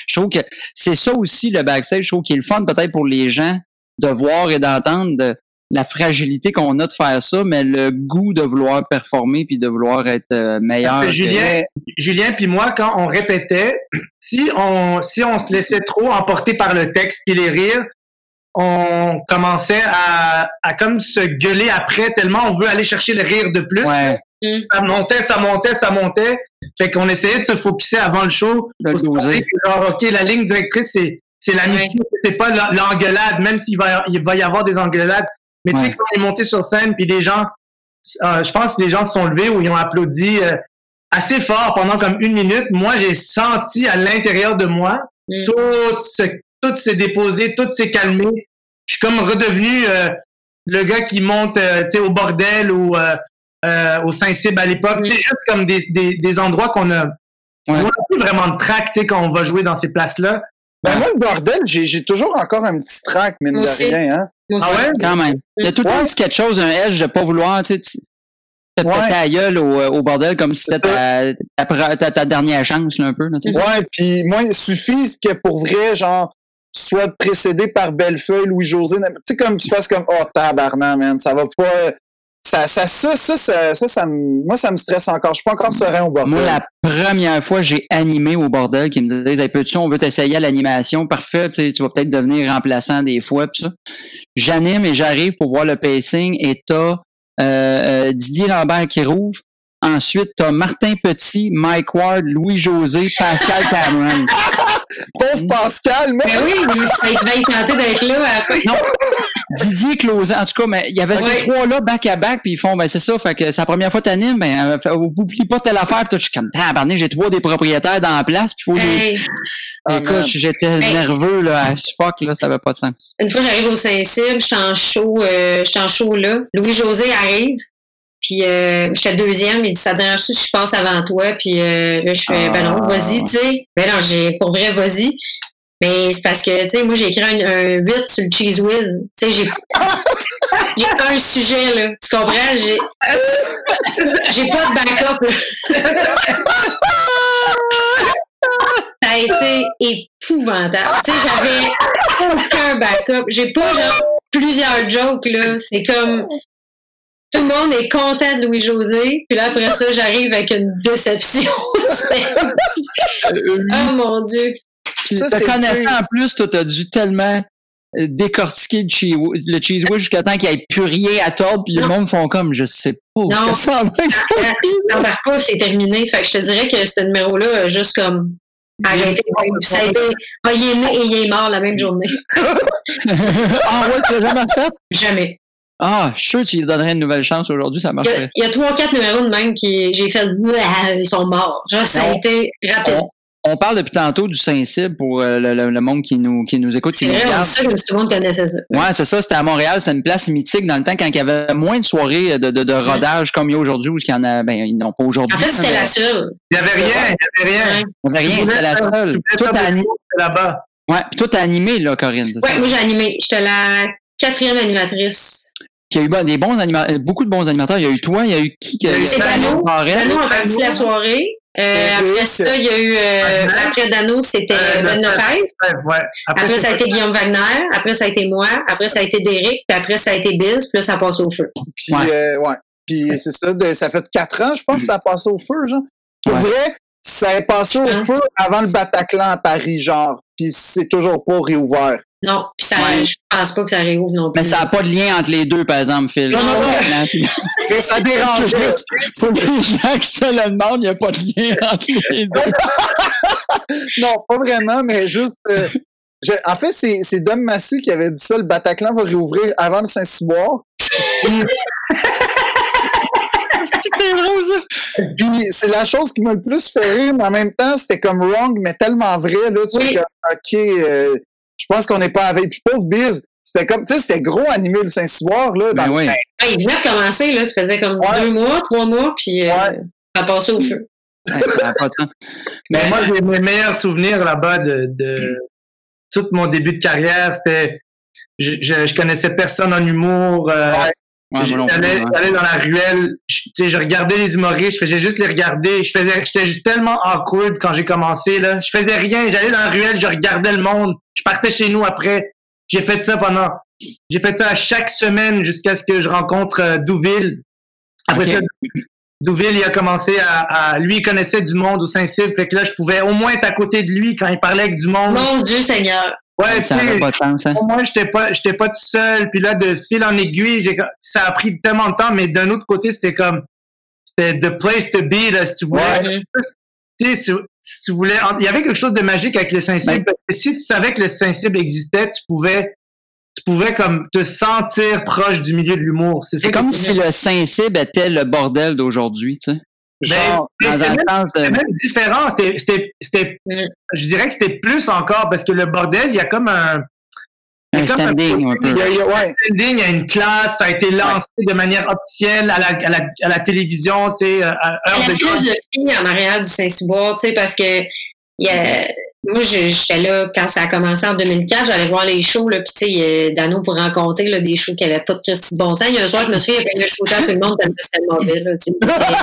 Je trouve que c'est ça aussi, le backstage. Je trouve qu'il est le fun peut-être pour les gens de voir et d'entendre de la fragilité qu'on a de faire ça, mais le goût de vouloir performer puis de vouloir être euh, meilleur. Que Julien, Julien puis moi, quand on répétait, si on, si on se laissait trop emporter par le texte et les rires, on commençait à, à comme se gueuler après tellement on veut aller chercher le rire de plus. Ouais, Ça montait, ça montait, ça montait. Fait qu'on essayait de se focuser avant le show. de Pour se que, genre, OK, la ligne directrice, c'est, c'est l'amitié, c'est pas l'en- l'engueulade, même s'il va, il va y avoir des engueulades. Mais tu sais, quand on est monté sur scène, puis les gens, euh, je pense que les gens se sont levés ou ils ont applaudi euh, assez fort pendant comme une minute. Moi, j'ai senti à l'intérieur de moi, Mm. tout, se, tout s'est déposé, tout s'est calmé. Je suis comme redevenu euh, le gars qui monte euh, tu sais, au bordel ou euh, euh, au Saint-Cybe à l'époque. C'est juste comme des, des, des endroits qu'on a, Ouais. on n'a plus vraiment de track, tu sais, quand on va jouer dans ces places-là. Ben, moi, le bordel, j'ai j'ai toujours encore un petit trac, mine de rien, hein. Ah ouais? Quand même. Il y a tout le temps quelque chose, un edge de pas vouloir, tu sais, tu te Ouais. péter la gueule au, au bordel comme si c'était ta, ta, dernière chance, là, un peu, là, tu sais. Ouais, puis moi, il suffit que pour vrai, genre, tu sois précédé par Bellefeuille, Louis-José, tu sais, comme tu fasses comme, oh, tabarnak, man, ça va pas, ça, ça, ça, ça, ça, moi, ça me stresse encore. Je suis pas encore serein au bordel. Moi, la première fois, j'ai animé au bordel, qui me disait, hey, peux-tu, on veut t'essayer à l'animation. Parfait, tu vas peut-être devenir remplaçant des fois, ça. J'anime et j'arrive pour voir le pacing et t'as euh, euh, Didier Lambert qui rouvre. Ensuite, t'as Martin Petit, Mike Ward, Louis-José, Pascal Cameron. Pauvre Pascal, moi, Ben oui, mais ça devait être tenté d'être là à la fin. Non. Didier Closet, en tout cas, mais il y avait ces trois-là back à back, puis ils font, ben c'est ça, fait que c'est la première fois que t'animes, ben euh, oublie pas telle affaire, puis je suis comme, tabarnak, j'ai trois des propriétaires dans la place, puis faut Hey, Ah, man. Écoute, j'étais Hey. nerveux, là, fuck, là, ça avait pas de sens. une fois, j'arrive au Saint-Cybe, j'étais en show, euh, j'étais en show là. Louis-José arrive, puis euh, j'étais deuxième, il dit, ça dérange si je passe avant toi, puis euh, là, je fais, ben non, Ah. vas-y, tu sais. Ben non, j'ai, pour vrai, vas-y. Mais c'est parce que, tu sais, moi, j'ai écrit un, un 8 sur le Cheese Whiz. Tu sais, j'ai, j'ai un sujet, là. Tu comprends? J'ai, j'ai pas de backup, là. Ça a été épouvantable. Tu sais, j'avais aucun backup. J'ai pas, genre, plusieurs jokes, là. C'est comme, tout le monde est content de Louis-José, puis là, après ça, j'arrive avec une déception. C'était- oh mon Dieu. Puis Ça, te connaissant en plus, toi, t'as dû tellement euh, décortiquer le cheese, le cheese whiz jusqu'à temps qu'il n'y ait plus rien à tordre, puis le monde font comme, je sais pas, où Non. ça va avec ça? T'embarques pas, c'est terminé. Fait que je te dirais que ce numéro-là a juste comme arrêté. Ça a été, ah, il est né et il est mort la même journée. ah ouais, tu l'as jamais fait? Jamais. Ah, je suis sûr que tu lui donnerais une nouvelle chance aujourd'hui, ça marcherait. il y a trois, quatre numéros de même qui, j'ai fait, Ouah, ils sont morts. Genre, ça a été rapide. On parle depuis tantôt du Saint-Cybe pour euh, le, le- le monde qui nous, qui nous écoute, qui C'est nous vrai, on regarde. dit ça comme si tout le monde connaissait ça. Ouais, c'est ça, c'était à Montréal, c'est une place mythique dans le temps quand il y avait moins de soirées de, de, de rodage comme il y a aujourd'hui, ou qu'il y en a, ben, ils n'ont pas aujourd'hui. En fait, c'était la seule. Il y avait rien, il y avait rien. Il n'y avait rien, c'était la seule. Choses là-bas. ouais, puis toi, t'as animé, là, Corinne, c'est Ouais, ça? moi, j'ai animé. J'étais la quatrième animatrice. Il y a eu des bons animateurs, beaucoup de bons animateurs. Il y a eu toi, il y a eu qui? qui- C'est Dano. Barrette. Dano a parti la soirée. Euh, après ça, il y a eu, euh, après Dano, c'était Euh, Ben. Ouais. Après, ça a été Guillaume Wagner. Après, ça a été moi. Après, ça a été Derek. Puis après, ça a été Biz. Puis là, ça passe au feu. Puis, Ouais. euh, ouais. Puis c'est ça, de- ça fait quatre ans, je pense, que ça a passé au feu, genre. Pour Ouais. vrai, ça est passé au feu avant le Bataclan à Paris, genre. Puis c'est toujours pas réouvert. Non. Puis ça, Ouais. je pense pas que ça réouvre non plus. Mais ça n'a pas de lien entre les deux, par exemple, Phil. Non, non, non. Mais ça dérange. Juste Pour les gens qui se le demandent, il n'y a pas de lien entre les deux. Non, pas vraiment, mais juste. euh, je- en fait, c'est, c'est Dom Massy qui avait dit ça. Le Bataclan va réouvrir avant le Saint-Cyboire. Puis, C'est la chose qui m'a le plus fait rire, mais en même temps, c'était comme wrong, mais tellement vrai. Là, tu Oui. comme, OK, euh, je pense qu'on n'est pas avec. Puis pauvre Biz, c'était comme, tu sais, c'était gros animé le Saint-Cyboire, là. Ben oui. Ah, il venait de commencer, là. Ça faisait comme Ouais. deux mois, trois mois. Puis euh, Ouais. ça passait au feu. Ouais, ça a pas de sens. Mais Mais moi, j'ai mes meilleurs souvenirs là-bas de, de tout mon début de carrière. C'était, je, je, je connaissais personne en humour. euh, Ouais. J'allais ouais. dans la ruelle, je, tu sais, je regardais les humoristes, je faisais juste les regarder. Je faisais, j'étais juste tellement awkward quand j'ai commencé là. Je faisais rien, j'allais dans la ruelle, je regardais le monde. Je partais chez nous après. J'ai fait ça pendant, j'ai fait ça à chaque semaine jusqu'à ce que je rencontre euh, Douville. Après Ok. ça, Douville, il a commencé à, à, lui, il connaissait du monde au Saint-Cyr, fait que là, je pouvais au moins être à côté de lui quand il parlait avec du monde. Mon Dieu Seigneur. Ouais, Ça tu sais, n'avait pas de sens, hein? moins j'étais pas j'étais pas tout seul puis là de fil en aiguille j'ai ça a pris tellement de temps mais d'un autre côté c'était comme c'était the place to be là si tu voulais Mhm. tu sais si tu voulais il y avait quelque chose de magique avec le Saint-Cybe Ben- parce que si tu savais que le Saint-Cybe existait tu pouvais tu pouvais comme te sentir proche du milieu de l'humour c'est ça C'est qui comme si le Saint-Cybe était le bordel d'aujourd'hui, tu sais. Genre, Mais Dans un même- sens de... C'est même différent. C'était, c'était, c'était, Mm. je dirais que c'était plus encore parce que le bordel, il y a comme un, il y a Un comme standing, un peu. il y a- il y a- ouais. standing, il y a une classe, ça a été lancé de manière officielle à la, à la, à la télévision, tu sais, à heure la de grande. philosophie en arrière du Saint-Cyboire, tu sais, parce que il y a, moi, je- j'étais là quand ça a commencé en 2004, j'allais voir les shows, là, puis tu sais, a Dano pour rencontrer là, des shows qui n'avaient pas de Christy bon sens. Il y a un soir, je me souviens, il y avait un show tout le monde c'était mauvais, là, tu sais.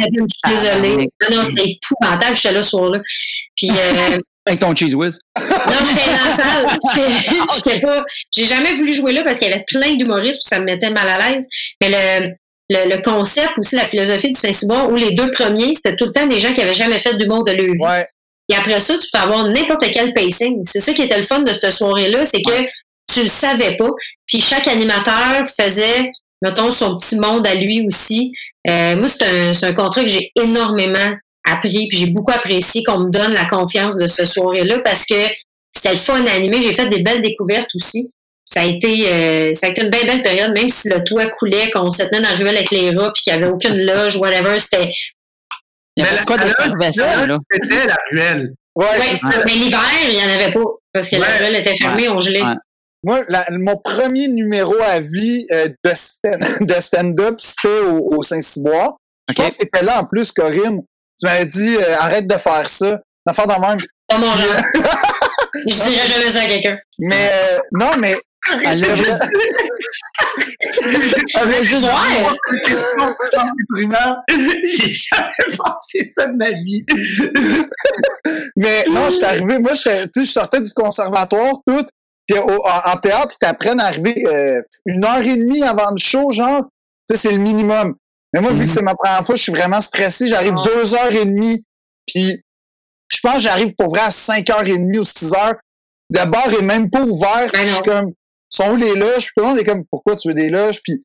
Je suis désolée. Non, non, c'était épouvantable, j'étais là ce soir-là. Puis, euh, Avec ton cheese whiz. non, j'étais dans la salle. J'étais- pas. J'ai jamais voulu jouer là parce qu'il y avait plein d'humoristes puis ça me mettait mal à l'aise. Mais le, le, le concept aussi, la philosophie du Saint-Cyboire, où les deux premiers, c'était tout le temps des gens qui avaient jamais fait d'humour de leur vie. Ouais. Et après ça, tu peux avoir n'importe quel pacing. C'est ça qui était le fun de cette soirée-là, c'est que tu le savais pas. Puis chaque animateur faisait, mettons, son petit monde à lui aussi. Euh, moi, c'est un, c'est un contrat que j'ai énormément appris, puis j'ai beaucoup apprécié qu'on me donne la confiance de ce soirée-là parce que c'était le fun à animer. J'ai fait des belles découvertes aussi. Ça a été, euh, ça a été une belle, belle période, même si le toit coulait, qu'on se tenait dans la ruelle avec les rats, puis qu'il n'y avait aucune loge, whatever. C'était, Mais avait la- quoi la- la- là? C'était la ruelle. Ouais, Ouais, mais l'hiver, il n'y en avait pas. Parce que la ruelle était fermée, on gelait. Ouais. Moi, la- mon premier numéro à vie euh, de stand- de stand-up, c'était au, au Saint-Cyboire. Je pense que c'était là en plus, Corinne. Tu m'avais dit, euh, arrête de faire ça. D'en faire de même. Pas mon genre. Je dirais jamais ça à quelqu'un. Mais euh, non, mais Elle a juste- Avec juste- primaire, j'ai jamais pensé ça de ma vie. Mais non, je suis arrivé, moi, je, tu sais, je sortais du conservatoire, tout. Puis au- en, en théâtre, ils t'apprennent à arriver euh, une heure et demie avant le show, genre. Tu sais, c'est le minimum. Mais moi, vu Mhm. que c'est ma première fois, je suis vraiment stressé. J'arrive Ah. deux heures et demie. Puis je pense que j'arrive pour vrai à cinq heures et demie ou six heures. Le bar est même pas ouvert. Puis Ben je suis comme, sont où les loges? Puis tout le monde est comme, pourquoi tu veux des loges? Puis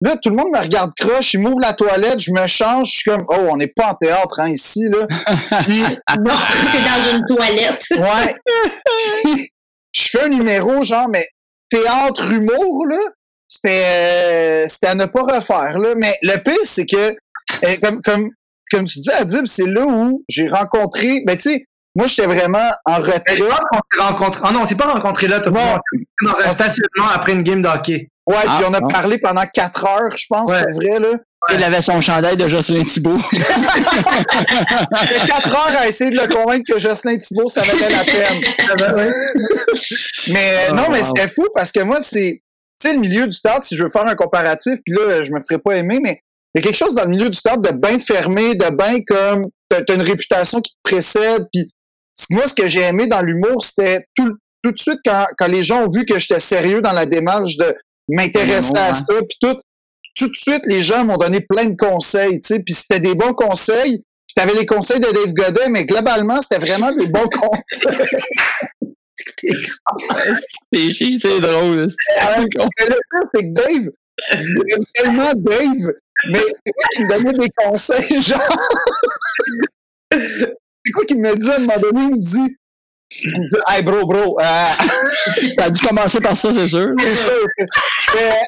là, tout le monde me regarde croche. Il m'ouvre la toilette, je me change. Je suis comme, oh, on n'est pas en théâtre, hein, ici, là. Puis Non, t'es dans une toilette. Ouais. je fais un numéro, genre, mais théâtre humour, là, c'était euh, c'était à ne pas refaire, là. Mais le pire, c'est que, euh, comme, comme, comme tu dis, Adib, c'est là où j'ai rencontré, ben, tu sais, moi, j'étais vraiment en retrait. qu'on s'est rencontré. Ah non, on s'est pas rencontré là. On s'est rencontré dans un stationnement après une game de hockey. Ouais, Ah, puis on a bon. parlé pendant quatre heures, je pense, Ouais. pour vrai, là. Il avait son chandail de Jocelyn Thibault. J'ai quatre heures à essayer de le convaincre que Jocelyn Thibault, ça valait la peine. Mais Oh, non, mais wow. c'était fou parce que moi, c'est, tu sais, le milieu du théâtre, si je veux faire un comparatif, puis là, je me ferais pas aimer, mais il y a quelque chose dans le milieu du théâtre de bien fermé, de bien comme, t'as t'as une réputation qui te précède, puis moi, ce que j'ai aimé dans l'humour, c'était tout, tout de suite quand, quand les gens ont vu que j'étais sérieux dans la démarche de m'intéresser à Ouais. ça, puis tout, tout de suite, les gens m'ont donné plein de conseils, tu sais, puis c'était des bons conseils, puis t'avais les conseils de Dave Godet, mais globalement, c'était vraiment des bons conseils. C'est chiant, c'est drôle. Le c'est que Dave, j'aime tellement Dave, mais c'est quoi qui me donnait des conseils, genre? C'est quoi qui me dit à un moment donné? Il me dit, il me dit, hey bro, bro, euh, Ça a dû commencer par ça, c'est sûr. c'est sûr mais,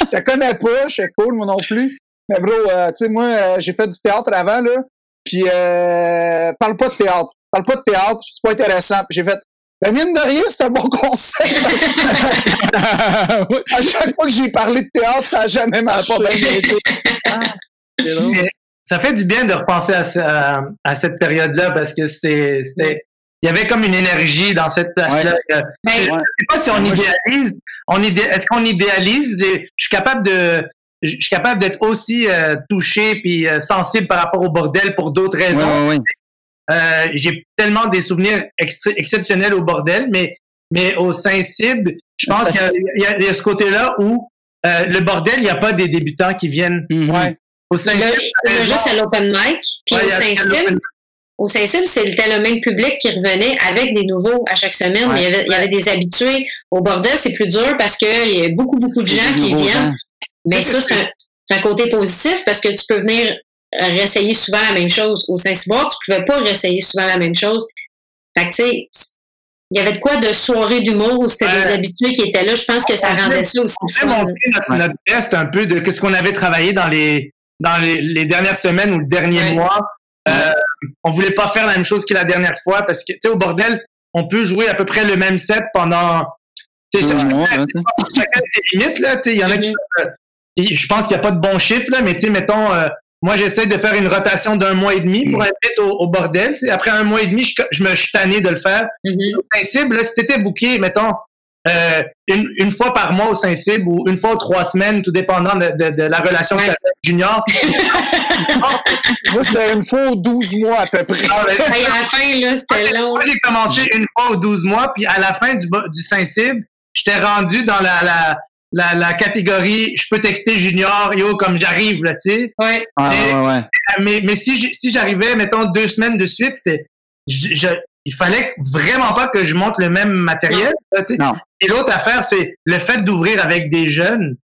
je te connais pas, je suis cool, moi non plus. Mais bro, euh, tu sais, moi, euh, j'ai fait du théâtre avant, là, puis euh, parle pas de théâtre. Parle pas de théâtre, c'est pas intéressant. Puis j'ai fait, ben mine de rien, c'est un bon conseil. À chaque fois que j'ai parlé de théâtre, ça a jamais marché. Pas Mais ça fait du bien de repenser à, ce- à, à cette période-là parce que c'est, c'était, il y avait comme une énergie dans cette place-là. Ben, Je sais pas si on Moi, idéalise, on idé, est-ce qu'on idéalise les, je suis capable de, je suis capable d'être aussi euh, touché puis euh, sensible par rapport au bordel pour d'autres raisons. ouais, ouais. Euh, j'ai tellement des souvenirs ex- exceptionnels au bordel, mais mais au Saint-Cybe, je pense qu'il y a, y y ce côté-là où euh, le bordel, il n'y a pas des débutants qui viennent Mhm. Ouais. Au il y a- juste à l'open mic. Puis Ouais, au l'open- au Saint-Cybe, c'était le même public qui revenait avec des nouveaux à chaque semaine. Ouais. Il, y avait, il y avait des habitués. Au bordel, c'est plus dur parce qu'il y a beaucoup, beaucoup de gens qui viennent. gens. Mais ça, c'est un, côté positif parce que tu peux venir réessayer souvent la même chose. Au Saint-Cyboire, tu pouvais pas réessayer souvent la même chose. Fait que, tu sais, il y avait de quoi de soirée d'humour où c'était Ouais. des habitués qui étaient là. Je pense que ça rendait ça aussi On fait fun. montrer notre, notre test un peu de ce qu'on avait travaillé dans les dans les, les dernières semaines ou le dernier Ouais. mois. Euh, on voulait pas faire la même chose que la dernière fois parce que tu sais au bordel, on peut jouer à peu près le même set pendant tu sais, chacun, mois, là, tu sais. chacun ses limites là, tu sais, il y en a qui Mhm. Et je pense qu'il n'y a pas de bon chiffre, là, mais tu sais, mettons, euh, moi, j'essaie de faire une rotation d'un mois et demi pour être vite au, au bordel. tu sais. Après un mois et demi, je, je me suis tanné de le faire. Mhm. Au Saint-Cybe, là, si t'étais booké, mettons, euh, une, une fois par mois au Saint-Cybe ou une fois aux trois semaines, tout dépendant de, de, de la relation Ouais. que t'as avec Junior. Moi, c'était une fois aux 12 mois à peu près. Ah, ben, Hey, à la fin, là, c'était long. Moi, j'ai commencé une fois aux 12 mois, puis à la fin du, du Saint-Cybe, j'étais rendu dans la, la, la, la catégorie je peux texter Junior, yo, comme j'arrive, là, tu sais. Ouais. Ouais, ouais, ouais. mais, mais si si j'arrivais, mettons, deux semaines de suite, c'était, je- je- il fallait vraiment pas que je monte le même matériel. là. Non. Et l'autre affaire, c'est le fait d'ouvrir avec des jeunes,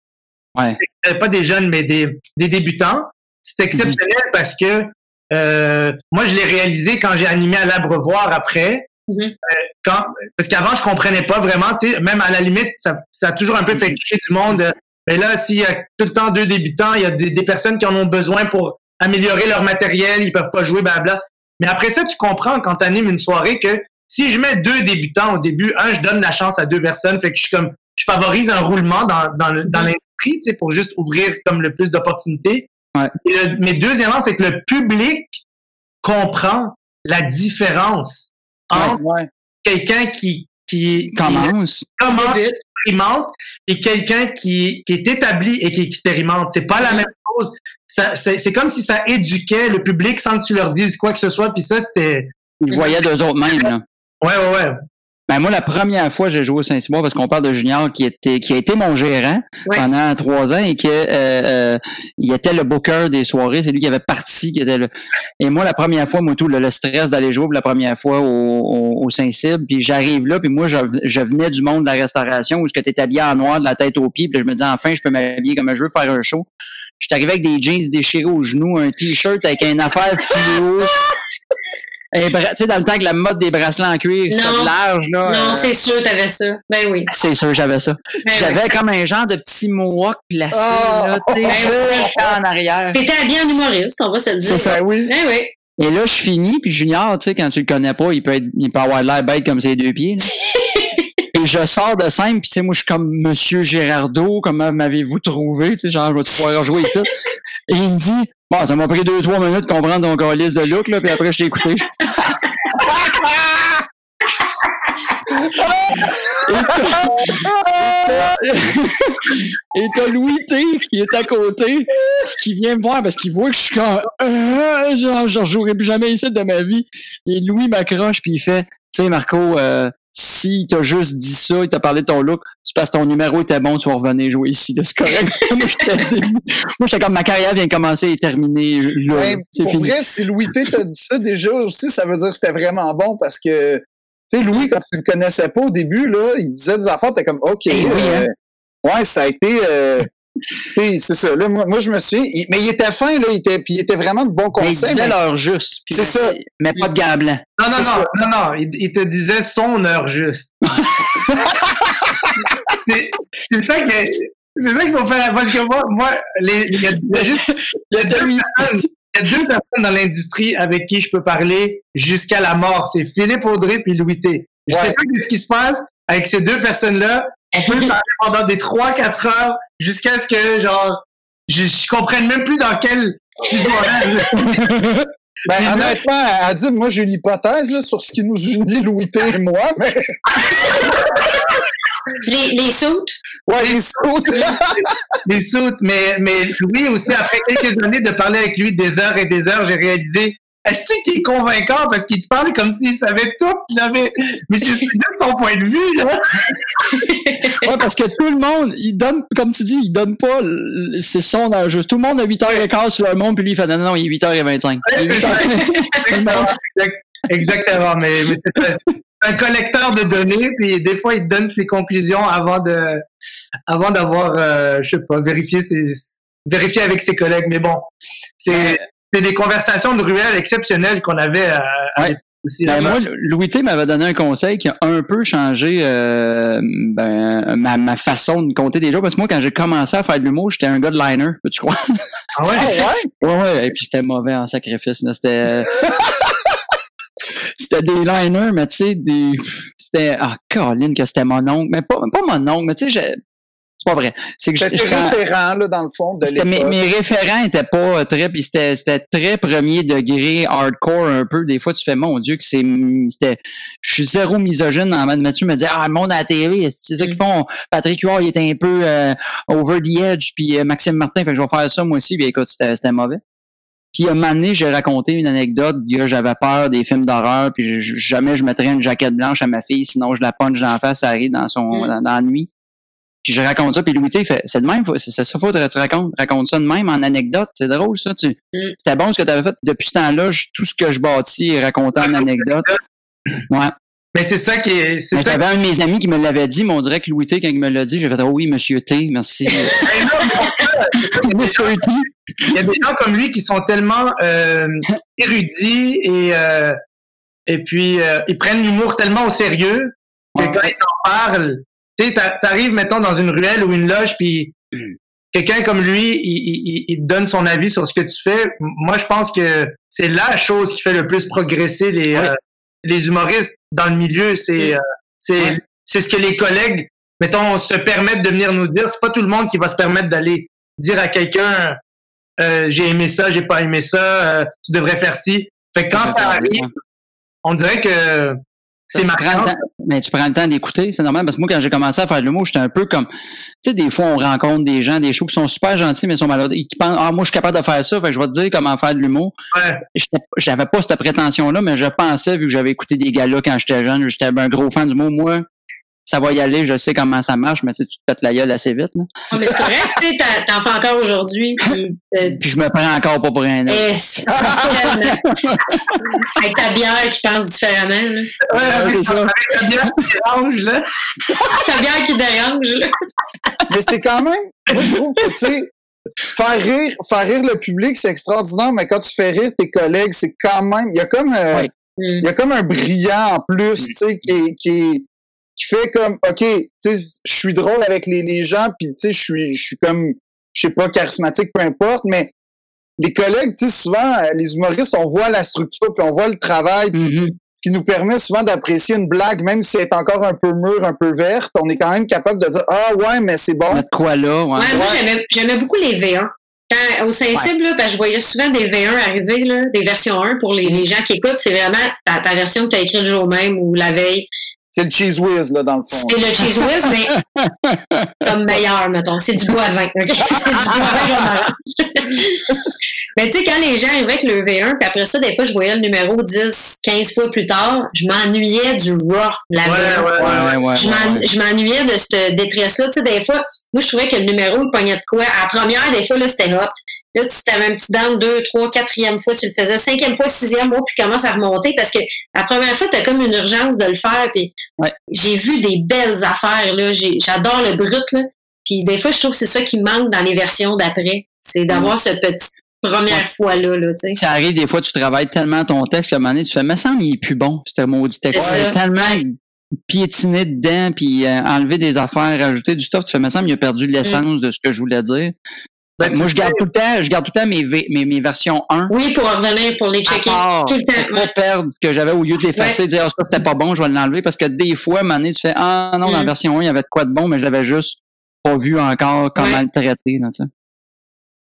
Ouais. euh, pas des jeunes, mais des, des débutants. C'est exceptionnel parce que euh, moi, je l'ai réalisé quand j'ai animé à l'Abreuvoir après. Mhm. Quand, parce qu'avant, je comprenais pas vraiment, tu sais, même à la limite, ça, ça a toujours un peu fait cliché du monde. euh, Mais là, s'il y a tout le temps deux débutants, il y a des, des personnes qui en ont besoin pour améliorer leur matériel, ils peuvent pas jouer, blabla. Mais après ça, tu comprends quand tu animes une soirée que si je mets deux débutants au début, un, je donne la chance à deux personnes, fait que je suis comme, je favorise un roulement dans, dans, dans l'industrie, tu sais, pour juste ouvrir comme le plus d'opportunités. Ouais. Et le- mais deuxièmement, c'est que le public comprend la différence entre Ouais. quelqu'un qui qui Commence. qui commence, expérimente, et quelqu'un qui, qui est établi et qui expérimente. C'est pas la même chose. C'est, comme si ça éduquait le public sans que tu leur dises quoi que ce soit. Puis ça, c'était Ils voyaient d'eux autres mêmes, là. ouais, ouais, ouais. Ben moi, la première fois j'ai joué au Saint-Cyboire, parce qu'on parle de Junior qui était qui a été mon gérant pendant trois ans et que euh, euh, il était le booker des soirées, c'est lui qui avait parti, qui était le. Et moi, la première fois, moi tout, le, le stress d'aller jouer pour la première fois au, au, au Saint-Cyb, puis j'arrive là, puis moi, je, je venais du monde de la restauration où ce que t'es habillé en noir de la tête aux pieds, puis je me disais enfin, je peux m'habiller comme je veux faire un show. J'étais arrivé avec des jeans déchirés aux genoux, un t-shirt avec une affaire fluo. Tu sais, dans le temps que la mode des bracelets en cuir, c'était large, là. Non, euh, c'est sûr, t'avais ça. Ben oui. c'est sûr, j'avais ça. Ben oui. J'avais comme un genre de petit mohawk placé, Oh! là, tu sais, Ben juste en arrière. T'étais habillé en humoriste, on va se le dire. C'est ça. Oui. Ben oui. Et là, je finis, puis Junior, tu sais, quand tu le connais pas, il peut être, il peut avoir l'air bête comme ses deux pieds, là. Et je sors de scène, puis tu sais, moi, je suis comme Monsieur Gérardo, comment m'avez-vous trouvé, tu sais, genre, je vais pouvoir jouer et tout. Et il me dit, bon, ça m'a pris deux, trois minutes de comprendre ton calice de look, là, puis après, je t'ai écouté. Et t'as Louis T qui est à côté, qui vient me voir parce qu'il voit que je suis comme euh, genre je rejouerai plus jamais ici de ma vie. Et Louis m'accroche puis il fait Tu sais Marco, euh, si t'as juste dit ça, il t'a parlé de ton look, c'est parce que ton numéro était bon, tu vas revenir jouer ici. C'est correct. Moi, j'étais comme ma carrière vient de commencer et terminer là. Pour fini. vrai, si Louis T t'a dit ça déjà aussi, ça veut dire que c'était vraiment bon parce que, tu sais, Louis, quand tu le connaissais pas au début, là, il disait des affaires, t'es comme, OK. Eh oui, euh, Ouais, ça a été, euh, tu c'est ça. Là, moi, moi, je me souviens, il- mais il était fin, là, il était, puis il était vraiment de bons Mais il conseils. disait mais- l'heure juste. C'est ça. Mais pas de gants blancs. Non, non, non, ça. non, non, il, il te disait son heure juste. c'est ça que c'est ça qu'il faut faire parce que moi, moi, les, il y a, il y a juste il y a deux personnes, il y a deux personnes dans l'industrie avec qui je peux parler jusqu'à la mort. C'est Philippe Audrey puis Louis T. Je Ouais. sais pas ce qui se passe avec ces deux personnes-là. On peut parler pendant des 3-4 heures jusqu'à ce que genre je, je comprenne même plus dans quel. Ben, Puis là- honnêtement, elle dit, moi, j'ai une hypothèse, là, sur ce qui nous unit, Louis T et moi, mais, Les, les soutes. ouais, les autres. des soutes, mais, mais Louis aussi, après quelques années de parler avec lui des heures et des heures, j'ai réalisé, est-ce qu'il est convaincant parce qu'il te parle comme s'il savait tout qu'il avait, mais c'est juste son point de vue, là. Ouais, parce que tout le monde, il donne, comme tu dis, il donne pas, c'est son heure juste. Tout le monde a 8h15 sur le monde, puis lui, il fait non, non, non, il est 8h25. Il est 8h25. Exactement, exact- exactement, mais, mais c'est un collecteur de données, puis des fois, il te donne ses conclusions avant de, avant d'avoir, euh, je sais pas, vérifié ses, vérifié avec ses collègues, mais bon, c'est, c'est des conversations de ruelle exceptionnelles qu'on avait à, à Ouais. l'époque aussi. Ben, moi, Louis T m'avait donné un conseil qui a un peu changé euh, ben, ma, ma façon de compter des jours. Parce que moi, quand j'ai commencé à faire de l'humour, j'étais un gars de liner, peux-tu croire? Ah ouais? ouais? Ouais, ouais, et puis c'était mauvais en sacrifice. C'était. c'était des liners, mais tu sais, des. C'était. Ah, Caroline, que c'était mon oncle. Mais pas, pas mon oncle, mais tu sais, j'ai- c'est pas vrai. C'est que C'était référent, là, dans le fond, de C'était- mes, mes référents étaient pas euh, très puis c'était c'était très premier degré hardcore un peu. Des fois tu fais mon dieu que c'est c'était je suis zéro misogyne en mode Mathieu me dit ah le monde à la télé c'est ça qu'ils font. Patrick Huard il était un peu euh, over the edge puis euh, Maxime Martin fait que je vais faire ça moi aussi. Puis écoute c'était c'était mauvais. Puis un moment donné, j'ai raconté une anecdote j'avais peur des films d'horreur puis jamais je mettrais une jaquette blanche à ma fille sinon je la punch dans la face ça arrive dans son Mm. dans, dans la nuit puis je raconte ça, puis Louis T fait, c'est de même, c'est ça, faudrait que tu racontes, raconte ça de même en anecdote, c'est drôle ça, tu, Mm. c'était bon ce que tu avais fait. Depuis ce temps-là, je- tout ce que je bâtis est raconté en anecdote. Ouais. Mais c'est ça qui est, c'est ça j'avais un de mes amis qui me l'avait dit, mais on dirait que Louis T, quand il me l'a dit, j'ai fait, oh oui, monsieur T, merci. Mr. T. Il y a des gens comme lui qui sont tellement euh, érudits et euh, et puis euh, ils prennent l'humour tellement au sérieux que Ouais. quand ils en parlent, tu sais, t'a- t'arrives mettons dans une ruelle ou une loge puis quelqu'un comme lui, il, donne son avis sur ce que tu fais. Moi, je pense que c'est la chose qui fait le plus progresser les euh, les humoristes dans le milieu. C'est euh, c'est ce que les collègues mettons se permettent de venir nous dire. C'est pas tout le monde qui va se permettre d'aller dire à quelqu'un euh, j'ai aimé ça, j'ai pas aimé ça, tu devrais faire ci. Fait que quand ça arrive, on dirait que c'est temps, mais tu prends le temps d'écouter, c'est normal. Parce que moi, quand j'ai commencé à faire de l'humour, j'étais un peu comme, tu sais, des fois, on rencontre des gens, des shows qui sont super gentils, mais sont malades, et qui pensent, ah, moi, je suis capable de faire ça, fait que je vais te dire comment faire de l'humour. Ouais. J'avais pas cette prétention-là, mais je pensais, vu que j'avais écouté des gars-là quand j'étais jeune, j'étais un gros fan du mot, moi, ça va y aller, je sais comment ça marche, mais tu te pètes la gueule assez vite, là. Ah, mais c'est correct, tu sais, t'en- fais encore aujourd'hui. Puis, euh, Puis je me prends encore pas pour un autre. eh, Avec ta bière qui pense différemment. Là. Ouais, avec, c'est ça. avec la bière qui dérange, là. Ta bière qui dérange. Là. Mais c'est quand même, moi, je trouve que, tu sais, faire rire, faire rire le public, c'est extraordinaire, mais quand tu fais rire tes collègues, c'est quand même, il y a comme, euh. Mm. il y a comme un brillant en plus, tu sais, qui, qui, est- qui fait comme, OK, tu sais, je suis drôle avec les, les gens, puis tu sais, je suis, je suis comme, je sais pas, charismatique, peu importe, mais les collègues, tu sais, souvent, euh, les humoristes, on voit la structure, puis on voit le travail, Mhm. ce qui nous permet souvent d'apprécier une blague, même si elle est encore un peu mûre, un peu verte, on est quand même capable de dire, ah ouais, mais c'est bon. Quoi là, ouais. Ouais, moi, Ouais. j'aimais, j'aimais beaucoup les V1. Quand, au Sensible, là, parce que je voyais souvent des V1 arriver, là, des versions 1 pour les, les gens qui écoutent. C'est vraiment ta, ta version que tu as écrite le jour même ou la veille. C'est le cheese whiz, là, dans le fond. C'est le cheese whiz, mais comme meilleur, mettons. C'est du bois à vin. ok? C'est du bois à vin. Mais tu sais, quand les gens arrivaient avec le V1, puis après ça, des fois, je voyais le numéro 10, 15 fois plus tard, je m'ennuyais du raw, la Ouais, ouais, Ouais, ouais, ouais. Je m'en- ouais. je m'ennuyais de cette détresse-là. Tu sais, des fois, moi, je trouvais que le numéro, il pognait de quoi. À la première, des fois, là, c'était hot. Là, tu avais un petit down, deux, trois, quatrième fois, tu le faisais. Cinquième fois, sixième, moi, puis commence à remonter parce que la première fois, t'as comme une urgence de le faire. Puis Ouais. j'ai vu des belles affaires, là. J'adore le brut, là. Puis des fois, je trouve que c'est ça qui manque dans les versions d'après. C'est d'avoir cette petite première fois-là, là, tu sais. Ça arrive des fois, tu travailles tellement ton texte, à un moment donné, tu fais, me semble, il est plus bon, ce maudit texte. Ça. tellement piétiné dedans, puis euh, enlever des affaires, rajouter du stuff, tu fais, me semble, il a perdu l'essence de ce que je voulais dire. Ben, Moi, je garde tout le temps, je garde tout le temps mes, V- mes, mes versions 1. Oui, pour revenir, pour les à checker. part, Tout le temps. pour pas perdre ce que j'avais au lieu d'effacer, dire, ah, ça, c'était pas bon, je vais l'enlever, parce que des fois, à un moment donné, tu fais, ah, non, dans la Mm. version 1, il y avait de quoi de bon, mais je l'avais juste pas vu encore comment Ouais. le traiter, là, tu sais.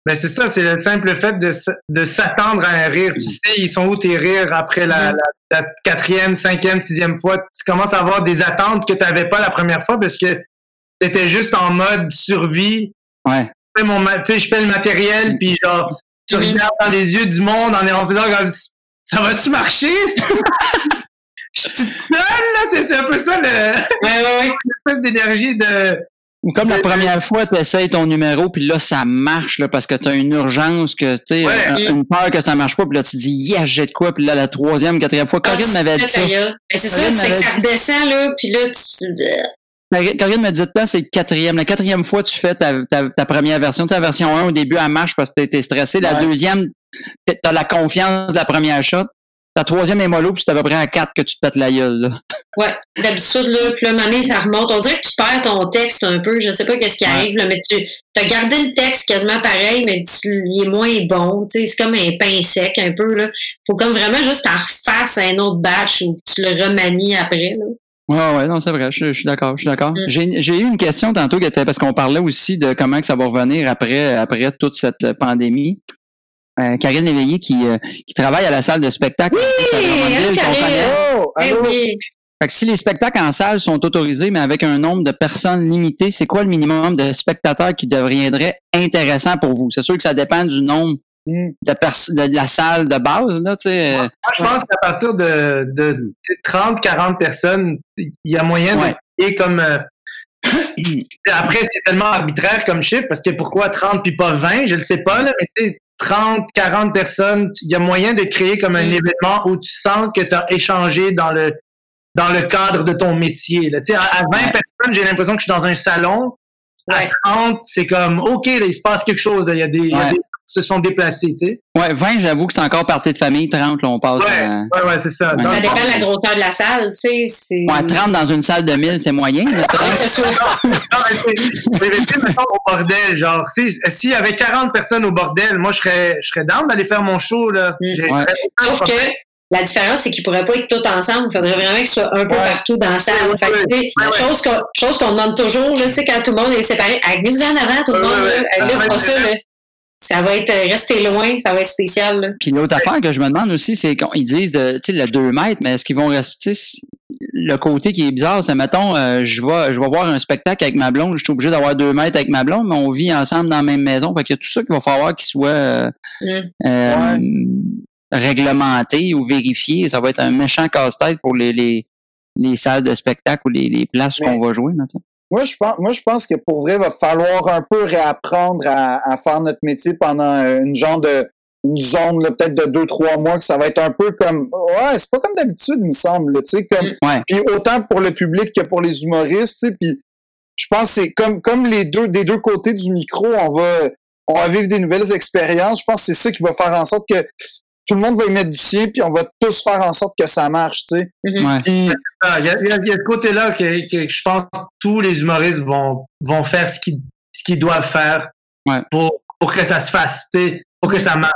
Ben c'est ça, c'est le simple fait de, de s'attendre à un rire. Tu sais, ils sont où tes rires après la, la, la quatrième, cinquième, sixième fois? Tu commences à avoir des attentes que tu n'avais pas la première fois parce que tu étais juste en mode survie. Ouais. Je fais, mon ma- tu sais, je fais le matériel, puis genre, tu Mhm. regardes dans les yeux du monde en, en faisant comme ça va-tu marcher? Je suis là? C'est- un peu ça, le, Ouais, ouais, d'énergie de. Ou comme la première fois, tu essayes ton numéro, puis là, ça marche, là, parce que tu as une urgence, que tu sais, Ouais. un- une peur que ça marche pas, puis là, tu dis, yes, j'ai de quoi, puis là, la troisième, quatrième fois, Corinne Ah, m'avait tu dit ça. Ben, c'est ça, Corinne c'est que m'avait ça redescend, là, puis là, tu... Corinne m'a dit ça, c'est le quatrième. La quatrième fois, tu fais ta, ta, ta première version. Tu sais, la version 1, au début, elle marche parce que t'es stressé. La Ouais. deuxième, t'as la confiance de la première shot. Ta troisième est mollo, puis c'est à peu près à quatre que tu te pètes la gueule, là. Ouais, d'habitude, là, puis là, ça remonte. On dirait que tu perds ton texte un peu. Je sais pas qu'est-ce qui Ouais. arrive, là, mais tu as gardé le texte quasiment pareil, mais tu, il est moins bon. Tu sais, c'est comme un pain sec un peu, là. Faut comme vraiment juste t'en refasses un autre batch ou tu le remanies après, là. Ouais, ouais, non, c'est vrai, je, je suis d'accord, je suis d'accord. Mm. J'ai j'ai eu une question tantôt qui était parce qu'on parlait aussi de comment que ça va revenir après, après toute cette pandémie. Euh, Karine Léveillé qui, euh, qui travaille à la salle de spectacle. hein, qu'on Karine? Oh, Eh oui. Fait que si les spectacles en salle sont autorisés, mais avec un nombre de personnes limité, c'est quoi le minimum de spectateurs qui deviendrait intéressant pour vous? C'est sûr que ça dépend du nombre Hmm. de, la salle de base, là, tu sais. euh, Moi, je pense qu'à partir de, de 30-40 personnes, il y a moyen Ouais. de créer comme. euh, Après, c'est tellement arbitraire comme chiffre parce que pourquoi 30 puis pas 20, je le sais pas, là, mais tu sais, 30, 40 personnes, il y a moyen de créer comme un Mm. événement où tu sens que tu as échangé dans le dans le cadre de ton métier. Là. À, à 20 Ouais. personnes, j'ai l'impression que je suis dans un salon. À Ouais. 30, c'est comme OK, là, il se passe quelque chose. là. Il y a des, il y a Ouais. des se sont déplacés, tu sais. Ouais, 20, j'avoue que c'est encore partie de famille. 30, là, on passe Ouais, à... ouais, ouais, c'est ça. Ouais. Ça dépend de la grosseur de la salle, tu sais. c'est- Ouais, 30 dans une salle de 1000, c'est moyen. mais 30, Que ce soit- Non, mais mettons, au bordel, genre, si- s'il y avait 40 personnes au bordel, moi, je serais, je serais down d'aller faire mon show, là. Mm. J'ai- Ouais. Sauf que la différence, c'est qu'ils pourraient pas être tous ensemble. Il faudrait vraiment qu'ils soient un peu Ouais. partout dans la salle. Ouais, Fait que, ouais, chose qu'on chose qu'on demande toujours, là, tu sais, quand tout le monde est séparé. Ah, venez-vous en avant, tout le monde. ouais, là. ouais. Là, c'est pas ça. ça. là. Ça va être rester loin, ça va être spécial. Là. Puis l'autre affaire que je me demande aussi, c'est qu'ils disent, tu sais, le 2 mètres, mais est-ce qu'ils vont rester le côté qui est bizarre, c'est mettons, euh, je vais je vais voir un spectacle avec ma blonde, je suis obligé d'avoir deux mètres avec ma blonde, mais on vit ensemble dans la même maison. Fait qu'il y a tout ça qu'il va falloir qu'il soit euh, Mm. euh, réglementé ou vérifié. Ça va être un méchant casse-tête pour les, les, les salles de spectacle ou les, les places qu'on va jouer. là, tu sais. Moi, je pense, moi, je pense que pour vrai, il va falloir un peu réapprendre à, à faire notre métier pendant une genre de une zone là, peut-être de deux trois mois que ça va être un peu comme ouais c'est pas comme d'habitude il me semble tu sais comme Ouais. puis autant pour le public que pour les humoristes tu sais puis je pense que c'est comme comme les deux des deux côtés du micro on va on va vivre des nouvelles expériences je pense que c'est ça qui va faire en sorte que tout le monde va y mettre du sien puis on va tous faire en sorte que ça marche tu sais Mhm. Ouais. puis Il y, a, il y a- il y a ce côté-là que, que je pense que tous les humoristes vont, vont faire ce qu'ils ce qu'ils doivent faire Ouais. pour, pour que ça se fasse, tu sais, pour que ça marche.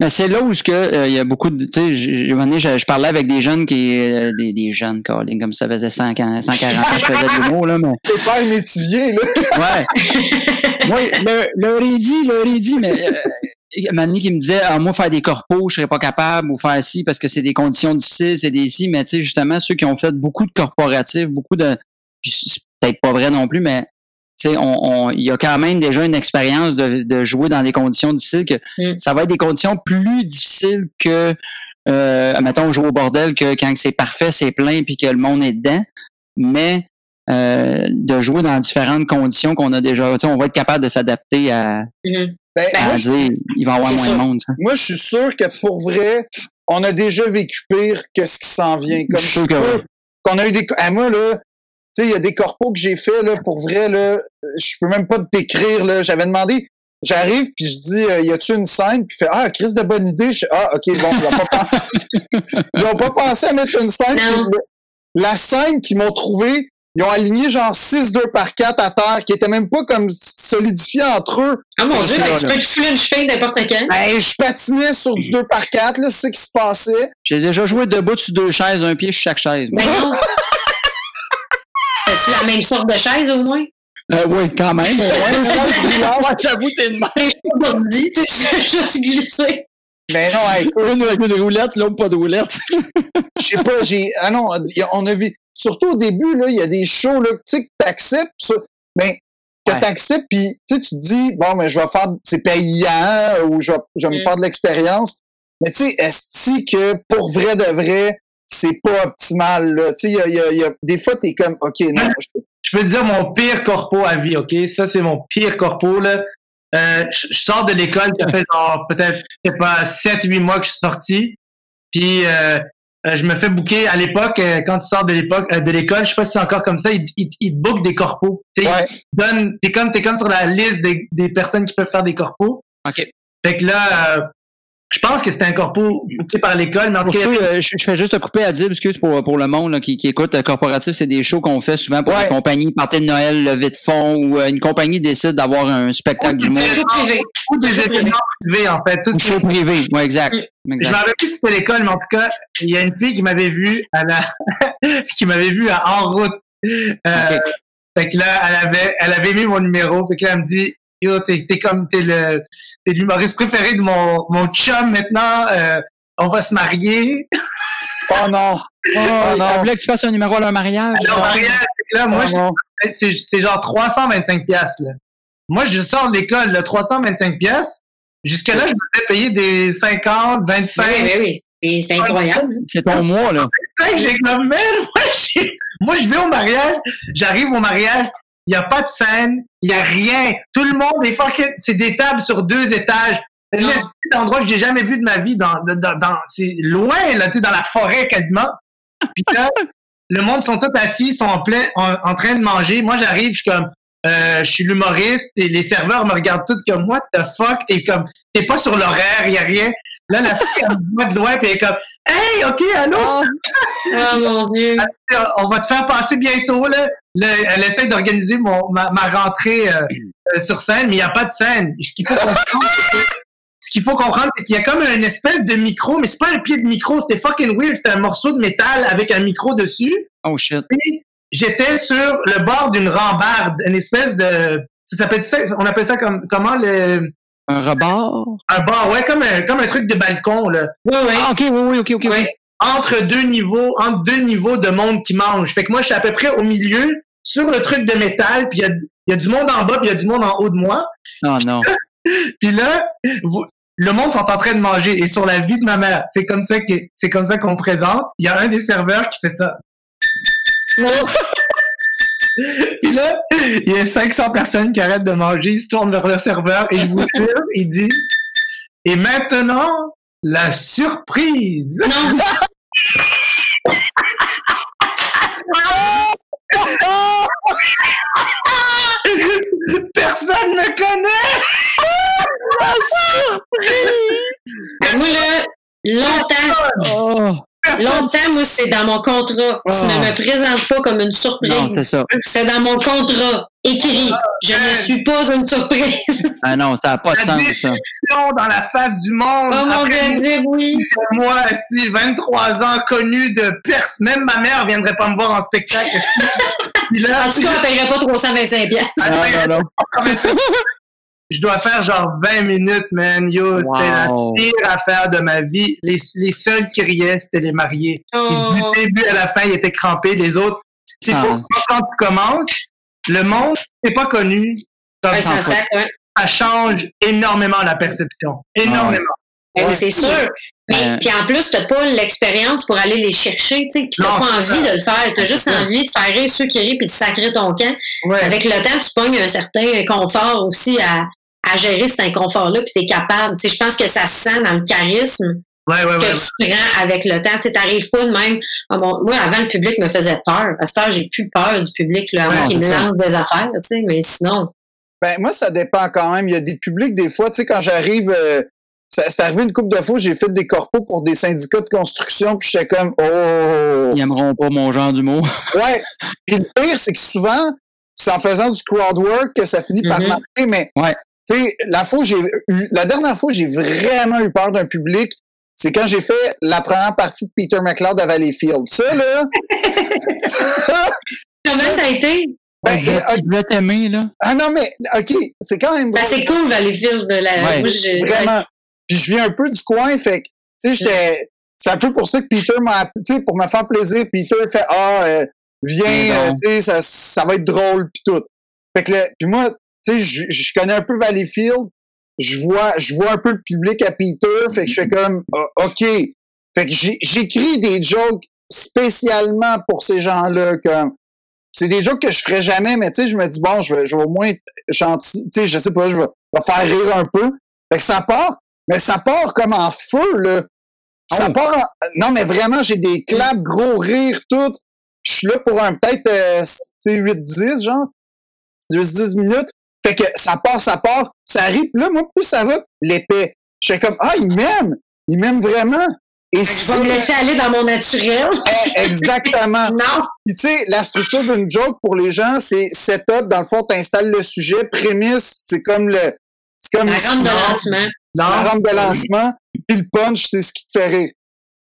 Mais c'est là où ce que euh, il y a beaucoup de tu sais je, je parlais avec des jeunes qui euh, des, des jeunes Colin, comme ça faisait 100 ans, 140 ans je faisais de l'humour là mais c'est pas un métivier là ouais. Moi le leur ai dit, leur ai dit mais euh, donné qui me disait ah, moi faire des corpos, je serais pas capable ou faire ci parce que c'est des conditions difficiles, c'est des ci mais tu sais justement ceux qui ont fait beaucoup de corporatifs, beaucoup de puis c'est peut-être pas vrai non plus mais tu sais, on, on- il y a quand même déjà une expérience de, de jouer dans des conditions difficiles que Mm. ça va être des conditions plus difficiles que euh, mettons jouer au bordel que quand c'est parfait, c'est plein puis que le monde est dedans. Mais euh, de jouer dans différentes conditions qu'on a déjà, tu sais, on va être capable de s'adapter à, Mhm. Ben, à moi, je- dire il va y avoir moins de monde. ça. moi, je suis sûr que pour vrai, on a déjà vécu pire que ce qui s'en vient. Comme Je suis sûr que oui. qu'on a eu des. À moi, là, tu sais, il y a des corpos que j'ai fait, là, pour vrai, là, je peux même pas te décrire, là. J'avais demandé, j'arrive, puis je dis, euh, y a-tu une scène? Puis il fait, ah, Chris de bonne idée. Je fais, ah, ok, bon, ils ont pas, pas pensé à mettre une scène. Puis La scène qu'ils m'ont trouvée, ils ont aligné genre 6 2 par 4 à terre, qui était même pas comme solidifié entre eux. Ah mon dieu, tu peux te une cheville n'importe quand. Ben, je patinais sur du 2 par 4 là, c'est ce qui se passait. J'ai déjà joué debout sur deux chaises, un pied sur chaque chaise. Ben non. C'était-tu la même sorte de chaise au moins? Euh, oui, quand même. Ouais, J'avoue, t'es de même. Bandits, tu sais, je vais juste glisser. Mais non, hey, Une avec une roulette, l'autre pas de roulette. je sais pas, j'ai. Ah non, on a vu. Surtout au début, là, il y a des shows, là, tu sais, que t'acceptes ça. Ben, que Ouais. t'acceptes, puis tu te dis, bon, mais je vais faire, c'est payant, ou je vais, je vais me Mm. faire de l'expérience. Mais tu sais, est-ce que pour vrai de vrai, c'est pas optimal, là? Tu sais, il y a, il y a- il y a- des fois, t'es comme, OK, non, je- Je peux te dire mon pire corpo à vie, OK? Ça, c'est mon pire corpo, là. Euh, je je sors de l'école, ça fait genre peut-être, je sais pas, 7, 8 mois que je suis sorti. Puis, euh, euh, je me fais booker à l'époque, euh, quand tu sors de l'époque, euh, de l'école, je sais pas si c'est encore comme ça, ils, ils, ils te bookent des corpos. Tu sais, Ouais. ils donnent, t'es comme, t'es comme sur la liste des, des personnes qui peuvent faire des corpos. OK. Fait que là, euh, je pense que c'était un corpo booké par l'école, mais en tout cas, ceux, euh, je, je fais juste te couper à dire, excuse pour, pour le monde là, qui, qui écoute, euh, corporatif, c'est des shows qu'on fait souvent pour Ouais. une compagnie, party de Noël, levée de fonds, ou euh, une compagnie décide d'avoir un spectacle. Show privé. ou des événements privés, en fait. Tout Ou ce show privé. Oui, exact. Je exact. me rappelle plus si c'était l'école, mais en tout cas, il y a une fille qui m'avait vu à la, qui m'avait vu à en route. Euh. Fait que là, elle avait, elle avait mis mon numéro. Fait que là, elle me dit, yo, t'es, t'es comme, t'es le, t'es l'humoriste préféré de mon, mon chum maintenant. Euh, on va se marier. oh non. Oh, Oh, non. elle voulait que tu fasses un numéro à leur mariage. Alors, mariage. Fait que là, moi, Oh, je- c'est, c'est genre 325 piastres, là. Moi, je sors de l'école, là, 325 piastres. Jusque-là, je me fais payer des 50, 25. Oui, oui, oui. C'est- C'est incroyable. C'est ton mois, là. J'ai comme, moi, j'ai- moi, je vais au mariage, j'arrive au mariage, il n'y a pas de scène, il n'y a rien. Tout le monde est fucking, c'est des tables sur deux étages. C'est Non. un endroit que j'ai jamais vu de ma vie dans, dans, dans- c'est loin, là, tu sais, dans la forêt quasiment. Puis là, le monde sont tous assis, sont en plein, en, en train de manger. Moi, j'arrive, je suis comme, euh, je suis l'humoriste et les serveurs me regardent tous comme, what the fuck? T'es comme, t'es pas sur l'horaire, il y a rien. Là, la fille, elle me voit de loin, puis elle est comme, hey, ok, allô, Oh mon Dieu. on va te faire passer bientôt. Là. Là, elle essaie d'organiser mon, ma, ma rentrée euh, euh, sur scène, mais il n'y a pas de scène. Ce qu'il faut comprendre, ce qu'il faut comprendre, c'est qu'il y a comme une espèce de micro, mais c'est pas un pied de micro, c'était fucking weird. C'était un morceau de métal avec un micro dessus. Oh shit. Puis j'étais sur le bord d'une rambarde, une espèce de. Ça s'appelle ça, on appelle ça comme comment le Un rebord? Un bar, ouais, comme un, comme un truc de balcon, là. Ouais, ouais. Ah, ok, oui, oui, ok, ok. Ouais. Entre deux niveaux, entre deux niveaux de monde qui mange. Fait que moi, je suis à peu près au milieu, sur le truc de métal, puis il y a, il y a du monde en bas, puis il y a du monde en haut de moi. Non, non. Puis là, vous- le monde sont en train de manger. Et sur la vie de ma mère, c'est comme ça que c'est comme ça qu'on me présente. Il y a un des serveurs qui fait ça. Puis là, il y a 500 personnes qui arrêtent de manger, ils se tournent vers le serveur et je vous jure, il dit Et maintenant, la surprise. Non, Personne me connaît. moi, là, longtemps, Oh, Personne. longtemps, moi, c'est dans mon contrat. Tu ne me présentes pas comme une surprise. non, c'est ça. C'est dans mon contrat, écrit. Je ne suis pas une surprise. Ah non, ça n'a pas de sens, ça. Dans la face du monde. Oh mon Dieu, oui. moi, esti, 23 ans, connu de perse. Même ma mère viendrait pas me voir en spectacle. Puis là, En tout cas, on ne paierait pas 325 piastres. Non, non, non. Je dois faire genre 20 minutes, man. Yo, c'était la pire affaire de ma vie. Les, les seuls qui riaient, c'était les mariés. Oh. Du début à la fin, ils étaient crampés. Les autres, c'est Ah. faux. Quand tu commences, le monde, c'est pas connu. Comme Ouais, ça, ça sac, ouais. ça change énormément la perception. Énormément. Ben, Ouais. c'est sûr. Mais puis en plus, t'as pas l'expérience pour aller les chercher, tu sais, puis t'as pas envie ça. de le faire. T'as juste ça. envie de faire rire ceux qui rient puis de sacrer ton camp. Ouais. Avec le temps, tu pognes un certain confort aussi à, à gérer cet inconfort-là, puis t'es capable. Tu sais, je pense que ça se sent dans le charisme Ouais, ouais, que ouais. tu prends avec le temps. Tu sais, t'arrives pas de même. Ah bon, moi, avant, le public me faisait peur. À cette heure, j'ai plus peur du public, là, avant Ouais, qu'il me lance des affaires, tu sais, mais sinon. Ben, moi, ça dépend quand même. Il y a des publics, des fois, tu sais, quand j'arrive, euh, ça- c'est arrivé une couple de fois, j'ai fait des corpos pour des syndicats de construction, puis j'étais comme, oh! Ils aimeront pas mon genre d'humour. Ouais. Puis le pire, c'est que souvent, c'est en faisant du crowd work que ça finit par Mhm. marcher, mais, Ouais. Tu sais, la fois j'ai eu, la dernière fois où j'ai vraiment eu peur d'un public, c'est quand j'ai fait la première partie de Peter McLeod à Valleyfield. Ça, là, ça, Comment ça a été? ben, je, euh, je voulais t'aimer, là. ah non, mais, OK, c'est quand même Ben, c'est cool, Valleyfield. De la, Ouais, moi, j'ai- Vraiment. Puis je viens un peu du coin, fait que, tu sais, j'étais. C'est un peu pour ça que Peter m'a appelé, tu sais, pour me faire plaisir. Peter fait Ah, euh, viens, euh, tu sais, ça, ça va être drôle, puis tout. Fait que, le- puis moi, sais, je, je connais un peu Valleyfield. Je vois, je vois un peu le public à Peter, fait que je fais comme Ah, OK. Fait que j'écris des jokes spécialement pour ces gens-là, comme. C'est des jokes que je ferais jamais, mais tu sais, je me dis, bon, je vais, je vais au moins être gentil. Tu sais, je sais pas, je vais, je vais faire rire un peu. Fait que ça part, mais ça part comme en feu, là. Ça Oh. part en- Non, mais vraiment, j'ai des claps, gros rires, tout. Je suis là pour un peut-être, euh, tu sais, 8-10, genre. 10 minutes. Fait que ça part, ça part, ça arrive. Là, moi, plus ça va, l'épais. Je fais comme, ah, il m'aime. Il m'aime vraiment. Et Je vais me laisser aller dans mon naturel. Eh, Exactement. Non. Puis tu sais, la structure d'une joke pour les gens, c'est setup. Dans le fond, t'installes le sujet. Prémisse, c'est comme le, c'est comme La rampe de lancement. la rampe de lancement. Puis le punch, c'est ce qui te fait rire.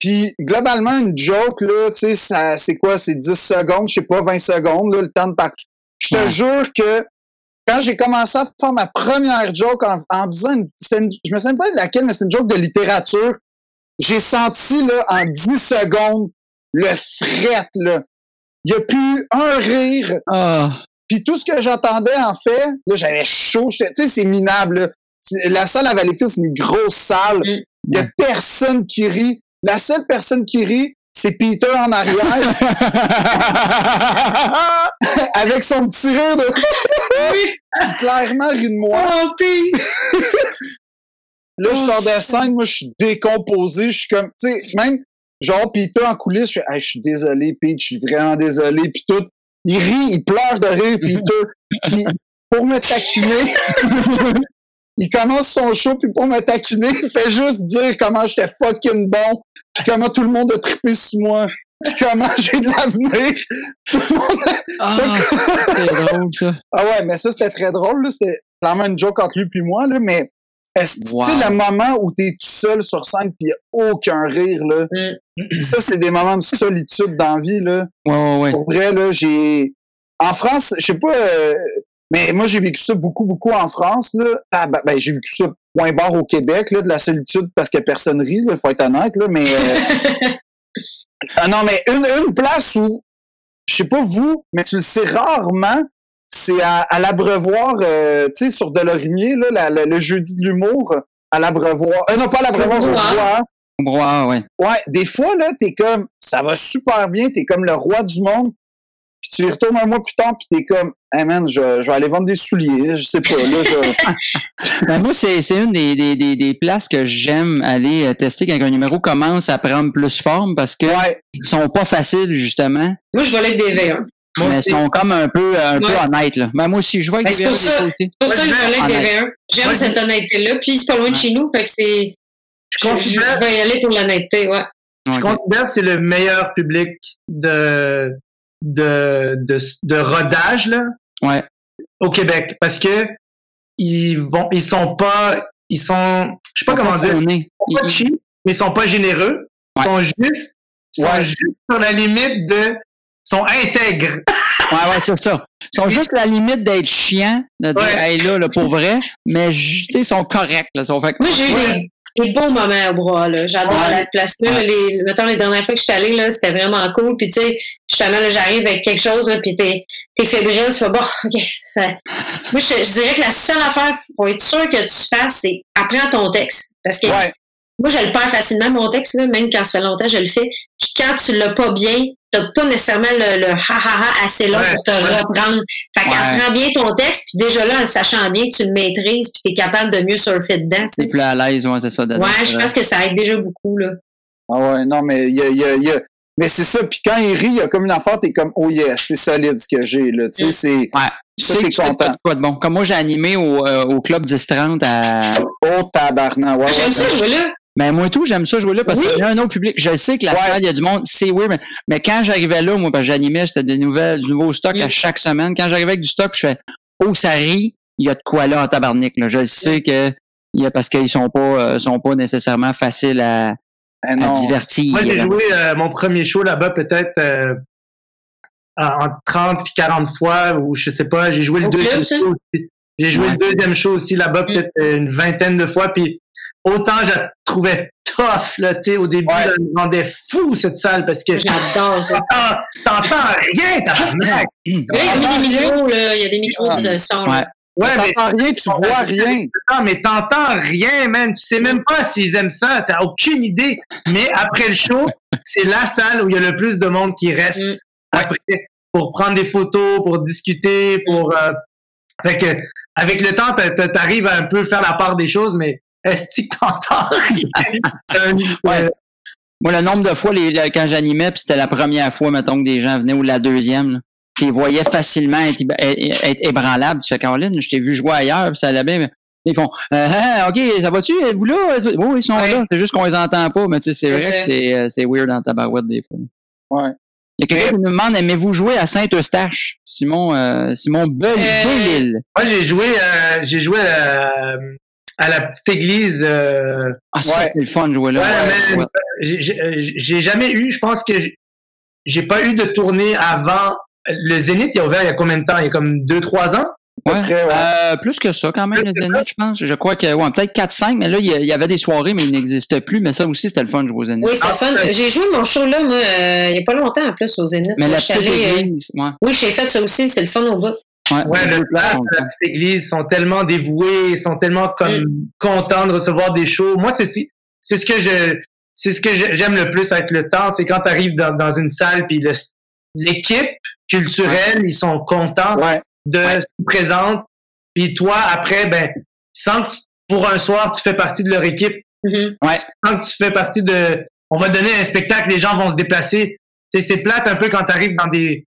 Puis globalement, une joke là, tu sais, ça, c'est quoi, c'est 10 secondes, je sais pas, 20 secondes, là, le temps de par. Je te Ouais. jure que quand j'ai commencé à faire ma première joke en, en disant, une, une- je me souviens pas de laquelle, mais c'est une joke de littérature. J'ai senti là en 10 secondes le fret là. Il y a plus un rire. Ah, Puis tout ce que j'entendais, en fait, là, j'avais chaud. Tu sais, c'est minable. là. La salle à Valleyfield, c'est une grosse salle. Mm. Il y a personne qui rit. La seule personne qui rit, c'est Peter en arrière, avec son petit rire de... Il clairement rit de moi. Oh. Là, je Oh, sors de shit. scène, moi, je suis décomposé. Je suis comme, tu sais, même, genre, Peter en coulisses, je fais, Hey, je suis désolé, Pete, je suis vraiment désolé. Puis tout, il rit, il pleure de rire, Peter. Puis, pour me taquiner, il commence son show, puis pour me taquiner, il fait juste dire comment j'étais fucking bon, puis comment tout le monde a trippé sur moi, puis comment j'ai de l'avenir. Tout le monde a- ah c'est drôle, ça. ah ouais, mais ça, c'était très drôle. là. C'était clairement une joke entre lui puis moi, là, mais est-ce Wow. tu sais, le moment où t'es tout seul sur scène puis y a aucun rire, là, ça, c'est des moments de solitude dans la vie, là. Ouais, ouais, ouais. Pour vrai, là, j'ai... En France, je sais pas, euh, Mais moi, j'ai vécu ça beaucoup, beaucoup en France. Là. Ah, ben, ben, j'ai vécu ça point barre au Québec, là, de la solitude parce que personne rit, il faut être honnête. Là, mais euh, ah non, mais une, une place où, je sais pas vous, mais tu le sais rarement, c'est à, à l'abreuvoir, euh, tu sais, sur Delorimier, là, la- la- le jeudi de l'humour, à l'abreuvoir. Euh, non, pas à l'abreuvoir, au Au Bois. bois. Brouhaha, ouais. Ouais, des fois, là, t'es comme, ça va super bien, t'es comme le roi du monde, tu y retournes un mois plus tard, puis t'es comme, hey man, je, je vais aller vendre des souliers, je sais pas, là, je... Ben, moi, c'est c'est une des, des, des, des places que j'aime aller euh, tester quand un numéro commence à prendre plus forme parce que Ouais, ils sont pas faciles, justement, Moi, je volais avec des V1. Moi mais ils sont comme un peu, un peu Ouais. honnêtes, là. Ben, moi aussi, je vois Ben, avec c'est des pour verres ça. des côtés. C'est pour ça que je Moi, volais avec des honnête. V1. J'aime Moi, cette honnêteté-là, puis c'est pas loin de chez nous, fait que c'est. Je Je, vais y aller pour l'honnêteté, ouais. je considère que c'est le meilleur public de, de, de, de rodage, là, Ouais. au Québec. Parce que ils vont, ils sont pas, ils sont, je sais pas comment dire, ils sont pas cheap, mais ils sont pas généreux. Ils sont juste, ils sont Ouais. juste sur la limite de, sont intègres. Ouais, ouais, c'est ça. Ils sont juste à la limite d'être chiants, de dire, Ouais. hey, là, là, pour vrai, mais, je- tu sais, ils sont corrects, là. Ils sont fait Moi, j'ai eu Ouais. des, des beaux moments au bras, là. J'adore Ouais. la place-là. Ouais. Les, mettons, les dernières fois que je suis allée, là, c'était vraiment cool. Puis, tu sais, justement, là, j'arrive avec quelque chose, là, puis t'es, t'es fébrile, tu fais, bon, OK, ça... Moi, je, je dirais que la seule affaire, pour être sûr que tu fasses, c'est apprends ton texte. Parce que ouais, moi, je le perds facilement, mon texte, là, même quand ça fait longtemps, je le fais. Puis quand tu l'as pas bien, t'as pas nécessairement le, le ha-ha-ha assez long Ouais. pour te reprendre. Fait Ouais. qu'apprends bien ton texte, puis déjà là, en sachant bien que tu le maîtrises, puis t'es capable de mieux surfer dedans, sais. plus à l'aise, ouais, c'est ça. dedans. Ouais, je pense que ça aide déjà beaucoup, là. ah ouais, non, mais il y a, il y a, il y a- mais c'est ça, puis quand il rit, il y a comme une affaire, t'es comme, oh yes, c'est solide ce que j'ai, là, tu sais, c'est, Ouais. Tu Ça, sais t'es que tu content. de quoi de bon? Comme moi, j'ai animé au, euh, au club 10-30 à. oh tabarnak, ouais, ouais, J'aime ça jouer là. Ben, moi tout, j'aime ça jouer là parce Oui. qu'il y a un autre public. Je sais que la Ouais. salle, il y a du monde, c'est weird, mais, mais quand j'arrivais là, moi, parce que j'animais, c'était des nouvelles, du nouveau stock Mm. à chaque semaine. Quand j'arrivais avec du stock, je fais, oh, ça rit, il y a de quoi là en tabarnak, là. Je sais que, il y a, parce qu'ils sont pas, euh, sont pas nécessairement faciles à, Ah à divertir. Moi, j'ai joué euh, mon premier show là-bas peut-être euh, en en 30 puis 40 fois ou je sais pas. J'ai joué le deuxième show aussi. J'ai joué Ouais. le deuxième show aussi là-bas Mm. peut-être euh, une vingtaine de fois. Puis autant je la trouvais tough là, tu sais, au début, Ouais. elle me rendait fou cette salle parce que J'adore ça. t'entends rien, tabarnak. Là, il y a des micros, là. Il y a des micros Ah. de son, Ouais. là. Ouais, mais T'entends rien, tu vois rien. Non, mais t'entends rien, man. Tu sais même pas s'ils aiment ça. T'as aucune idée. Mais après le show, c'est la salle où il y a le plus de monde qui reste Mm. après pour prendre des photos, pour discuter, pour. euh, Fait que avec le temps, t'a- t'a- t'arrives à un peu faire la part des choses, mais est-ce que t'entends? Rien? Ouais. euh, Moi, le nombre de fois, les, le- quand j'animais, puis c'était la première fois, mettons, que des gens venaient, ou la deuxième, tu les voyais facilement être, ib- être- être ébranlables. Tu fais, Caroline, je t'ai vu jouer ailleurs, puis ça allait bien, mais ils font, euh, Ah, OK, ça va-tu? Êtes-vous là? Oui, ils sont Ouais. là. C'est juste qu'on les entend pas, mais tu sais, c'est vrai que c'est, euh, c'est weird dans ta barouette des fois. Ouais. Il y a quelqu'un qui nous demande, aimez-vous jouer à Saint-Eustache? Simon, euh, Simon Bel- Euh. Moi, j'ai joué, euh, j'ai joué à, la petite église. euh, Ah, ça, Ouais. c'est le fun de jouer là. Ouais, mais Ouais. j'ai- j'ai j'ai jamais eu, je pense que j'ai- pas eu de tournée avant. Le Zénith, il a ouvert il y a combien de temps? Il y a comme deux, trois ans? Ouais. près, ouais. Euh, plus que ça, quand même, le Plus Zénith, je pense. Je crois que, ouais, peut-être 4-5, mais là, il y, avait des soirées, mais il n'existe plus. Mais ça aussi, c'était le fun de jouer au Zénith. Oui, c'est Ah, fun. J'ai joué mon show là, moi, euh, il n'y a pas longtemps en plus au Zénith. mais Moi, la petite allée, euh, église, ouais. Oui, j'ai fait ça aussi, c'est le fun au bout. Ouais, Ouais, les le staff sont de la petite église sont tellement dévoués, ils sont tellement comme contents de recevoir des shows. Moi, c'est si- c'est ce que je c'est ce que j'aime le plus avec le temps, c'est quand tu arrives dans, dans une salle puis le- l'équipe culturelle, ils sont contents Ouais. de se présenter. Puis toi, après, ben, tu sens que tu- pour un soir, tu fais partie de leur équipe. Mhm. Tu sens que tu fais partie de. On va donner un spectacle, les gens vont se déplacer. Tu sais, c'est plate un peu quand tu arrives dans des,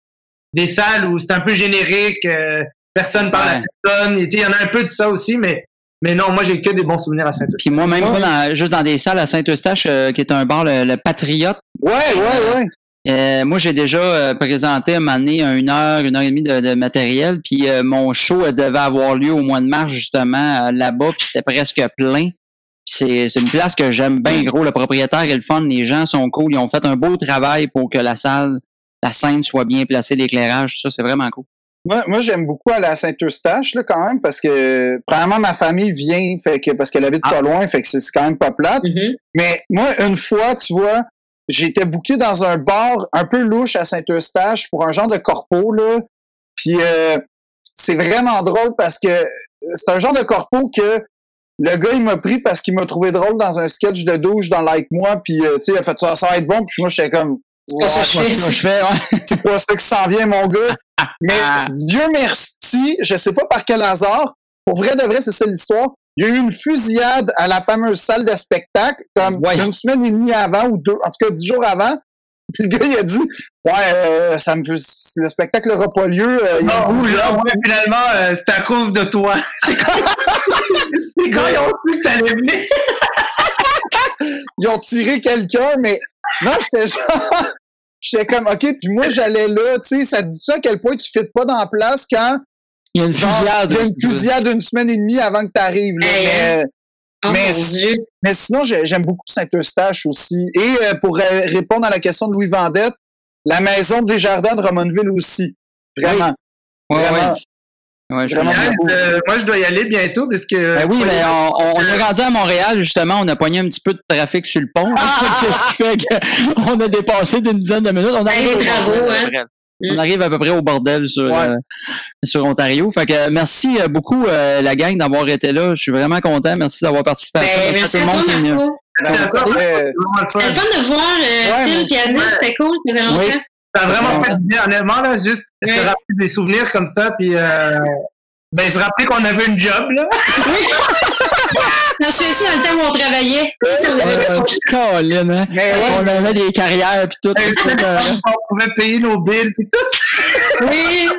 des salles où c'est un peu générique, euh, personne parle Ouais. à personne. Et tu sais, Il y en a un peu de ça aussi, mais, mais non, moi j'ai que des bons souvenirs à Saint-Eustache. Puis moi, même Ouais. pas dans- juste dans des salles à Saint-Eustache, euh, qui est un bar, le, le Patriote. Ouais, ouais, ouais. Euh, moi, j'ai déjà euh, présenté à un moment donné une heure, une heure et demie de, de matériel. Puis euh, mon show euh, devait avoir lieu au mois de mars, justement, euh, là-bas. Puis c'était presque plein. C'est une place que j'aime bien gros. Le propriétaire est le fun. Les gens sont cool. Ils ont fait un beau travail pour que la salle, la scène soit bien placée, l'éclairage, tout ça. C'est vraiment cool. Moi, moi j'aime beaucoup aller à Saint-Eustache, là, quand même, parce que, premièrement, ma famille vient, fait que, parce qu'elle habite Ah. pas loin, fait que c'est quand même pas plate. Mhm. Mais moi, une fois, tu vois, j'étais booké dans un bar un peu louche à Saint-Eustache pour un genre de corpo, là. Puis euh, c'est vraiment drôle parce que c'est un genre de corpo que le gars, il m'a pris parce qu'il m'a trouvé drôle dans un sketch de douche dans Like Moi, puis euh, tu sais, il a fait ça, ça va être bon, puis moi, j'étais comme... pas ça que je fais. Ouais. c'est pas ça qui s'en vient, mon gars. Mais Dieu merci, je sais pas par quel hasard, pour vrai de vrai, c'est ça l'histoire. Il y a eu une fusillade à la fameuse salle de spectacle, comme Ouais. une semaine et demie avant, ou deux, en tout cas dix jours avant. Puis le gars, il a dit, ouais, euh, ça me fait, le spectacle n'aura pas lieu. euh, il y a Non, une ou là, ouais, finalement, euh, c'est à cause de toi. Les gars, ils ont su que t'allais venir. Ils ont tiré quelqu'un, mais non, j'étais genre, j'étais comme, ok, puis moi, j'allais là, tu sais, ça te dit-tu à quel point tu fites pas dans la place quand Il y a une genre, fusillade. il y a une fusillade une semaine et demie avant que tu arrives. Hey, mais, Oh Mais Dieu. Mais sinon, j'ai- j'aime beaucoup Saint-Eustache aussi. Et euh, pour euh, répondre à la question de Louis Vendette, la maison des jardins de Romanville aussi. Vraiment. Ouais, vraiment. ouais. Ouais, je. Euh, moi, je dois y aller bientôt parce que. Ben oui, mais on, on- est rendu à Montréal, justement, on a pogné un petit peu de trafic sur le pont. c'est ce qui fait qu'on a dépassé d'une dizaine de minutes. On Ben, arrive, les au travaux, bordel, hein. à peu près. Mm. On arrive à peu près au bordel sur, Ouais. euh, sur Ontario. Fait que merci euh, beaucoup, euh, la gang, d'avoir été là. Je suis vraiment content. Merci d'avoir participé à ça. Ben. Marco. Merci. C'est vraiment le fun. C'était le fun de voir euh, Ouais, Phil qui a dit c'était cool, ça faisait longtemps. Oui. Ça a vraiment fait du bien, honnêtement, là, juste se rappeler des souvenirs comme ça, puis euh, ben, se rappeler qu'on avait une job, là. Non, je suis ici dans le temps où on travaillait. On avait- Euh, Colin, hein? Mais ouais, On avait des carrières puis tout. Euh, on pouvait payer nos billes, puis tout. Oui.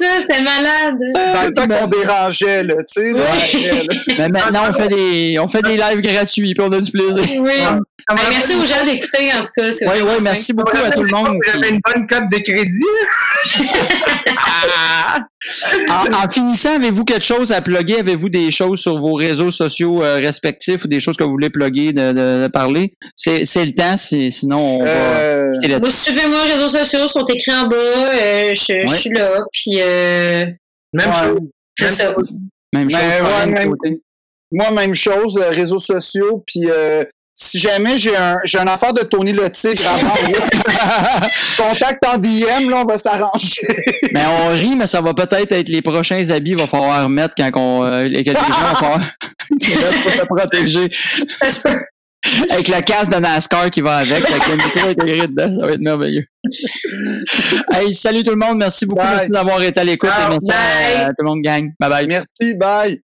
Ça, c'était malade. dans le temps qu'on dérangeait, là, tu sais. Mais maintenant, on fait des, on fait des lives gratuits puis on a du plaisir. Oui. Ben, rappelle- merci aux gens d'écouter, en tout cas. Oui, oui, merci beaucoup à tout le monde. où J'avais une bonne cote de crédit. En, en finissant, avez-vous quelque chose à plugger? Avez-vous des choses sur vos réseaux sociaux euh, respectifs ou des choses que vous voulez plugger, de, de- de parler? C'est le temps, sinon on va Euh, quitter là Moi, suivez-moi, réseaux sociaux sont écrits en bas. euh, je, suis là. Puis, euh, Même Ouais. chose. c'est ça. Même chose. Ouais, même- côté. moi, même chose, réseaux sociaux, puis euh, si jamais j'ai un, j'ai un affaire de Tony le Tigre vendre, contact en DM, là, on va s'arranger. Mais on rit, mais ça va peut-être être les prochains habits qu'il va falloir mettre quand on, euh, les- que les gens vont falloir pour se protéger. Avec la casse de NASCAR qui va avec, avec le micro intégré dedans, ça va être merveilleux. hey, salut tout le monde, merci beaucoup, merci d'avoir été à l'écoute merci à, Bye. à tout le monde, gang. Bye bye. Merci, bye.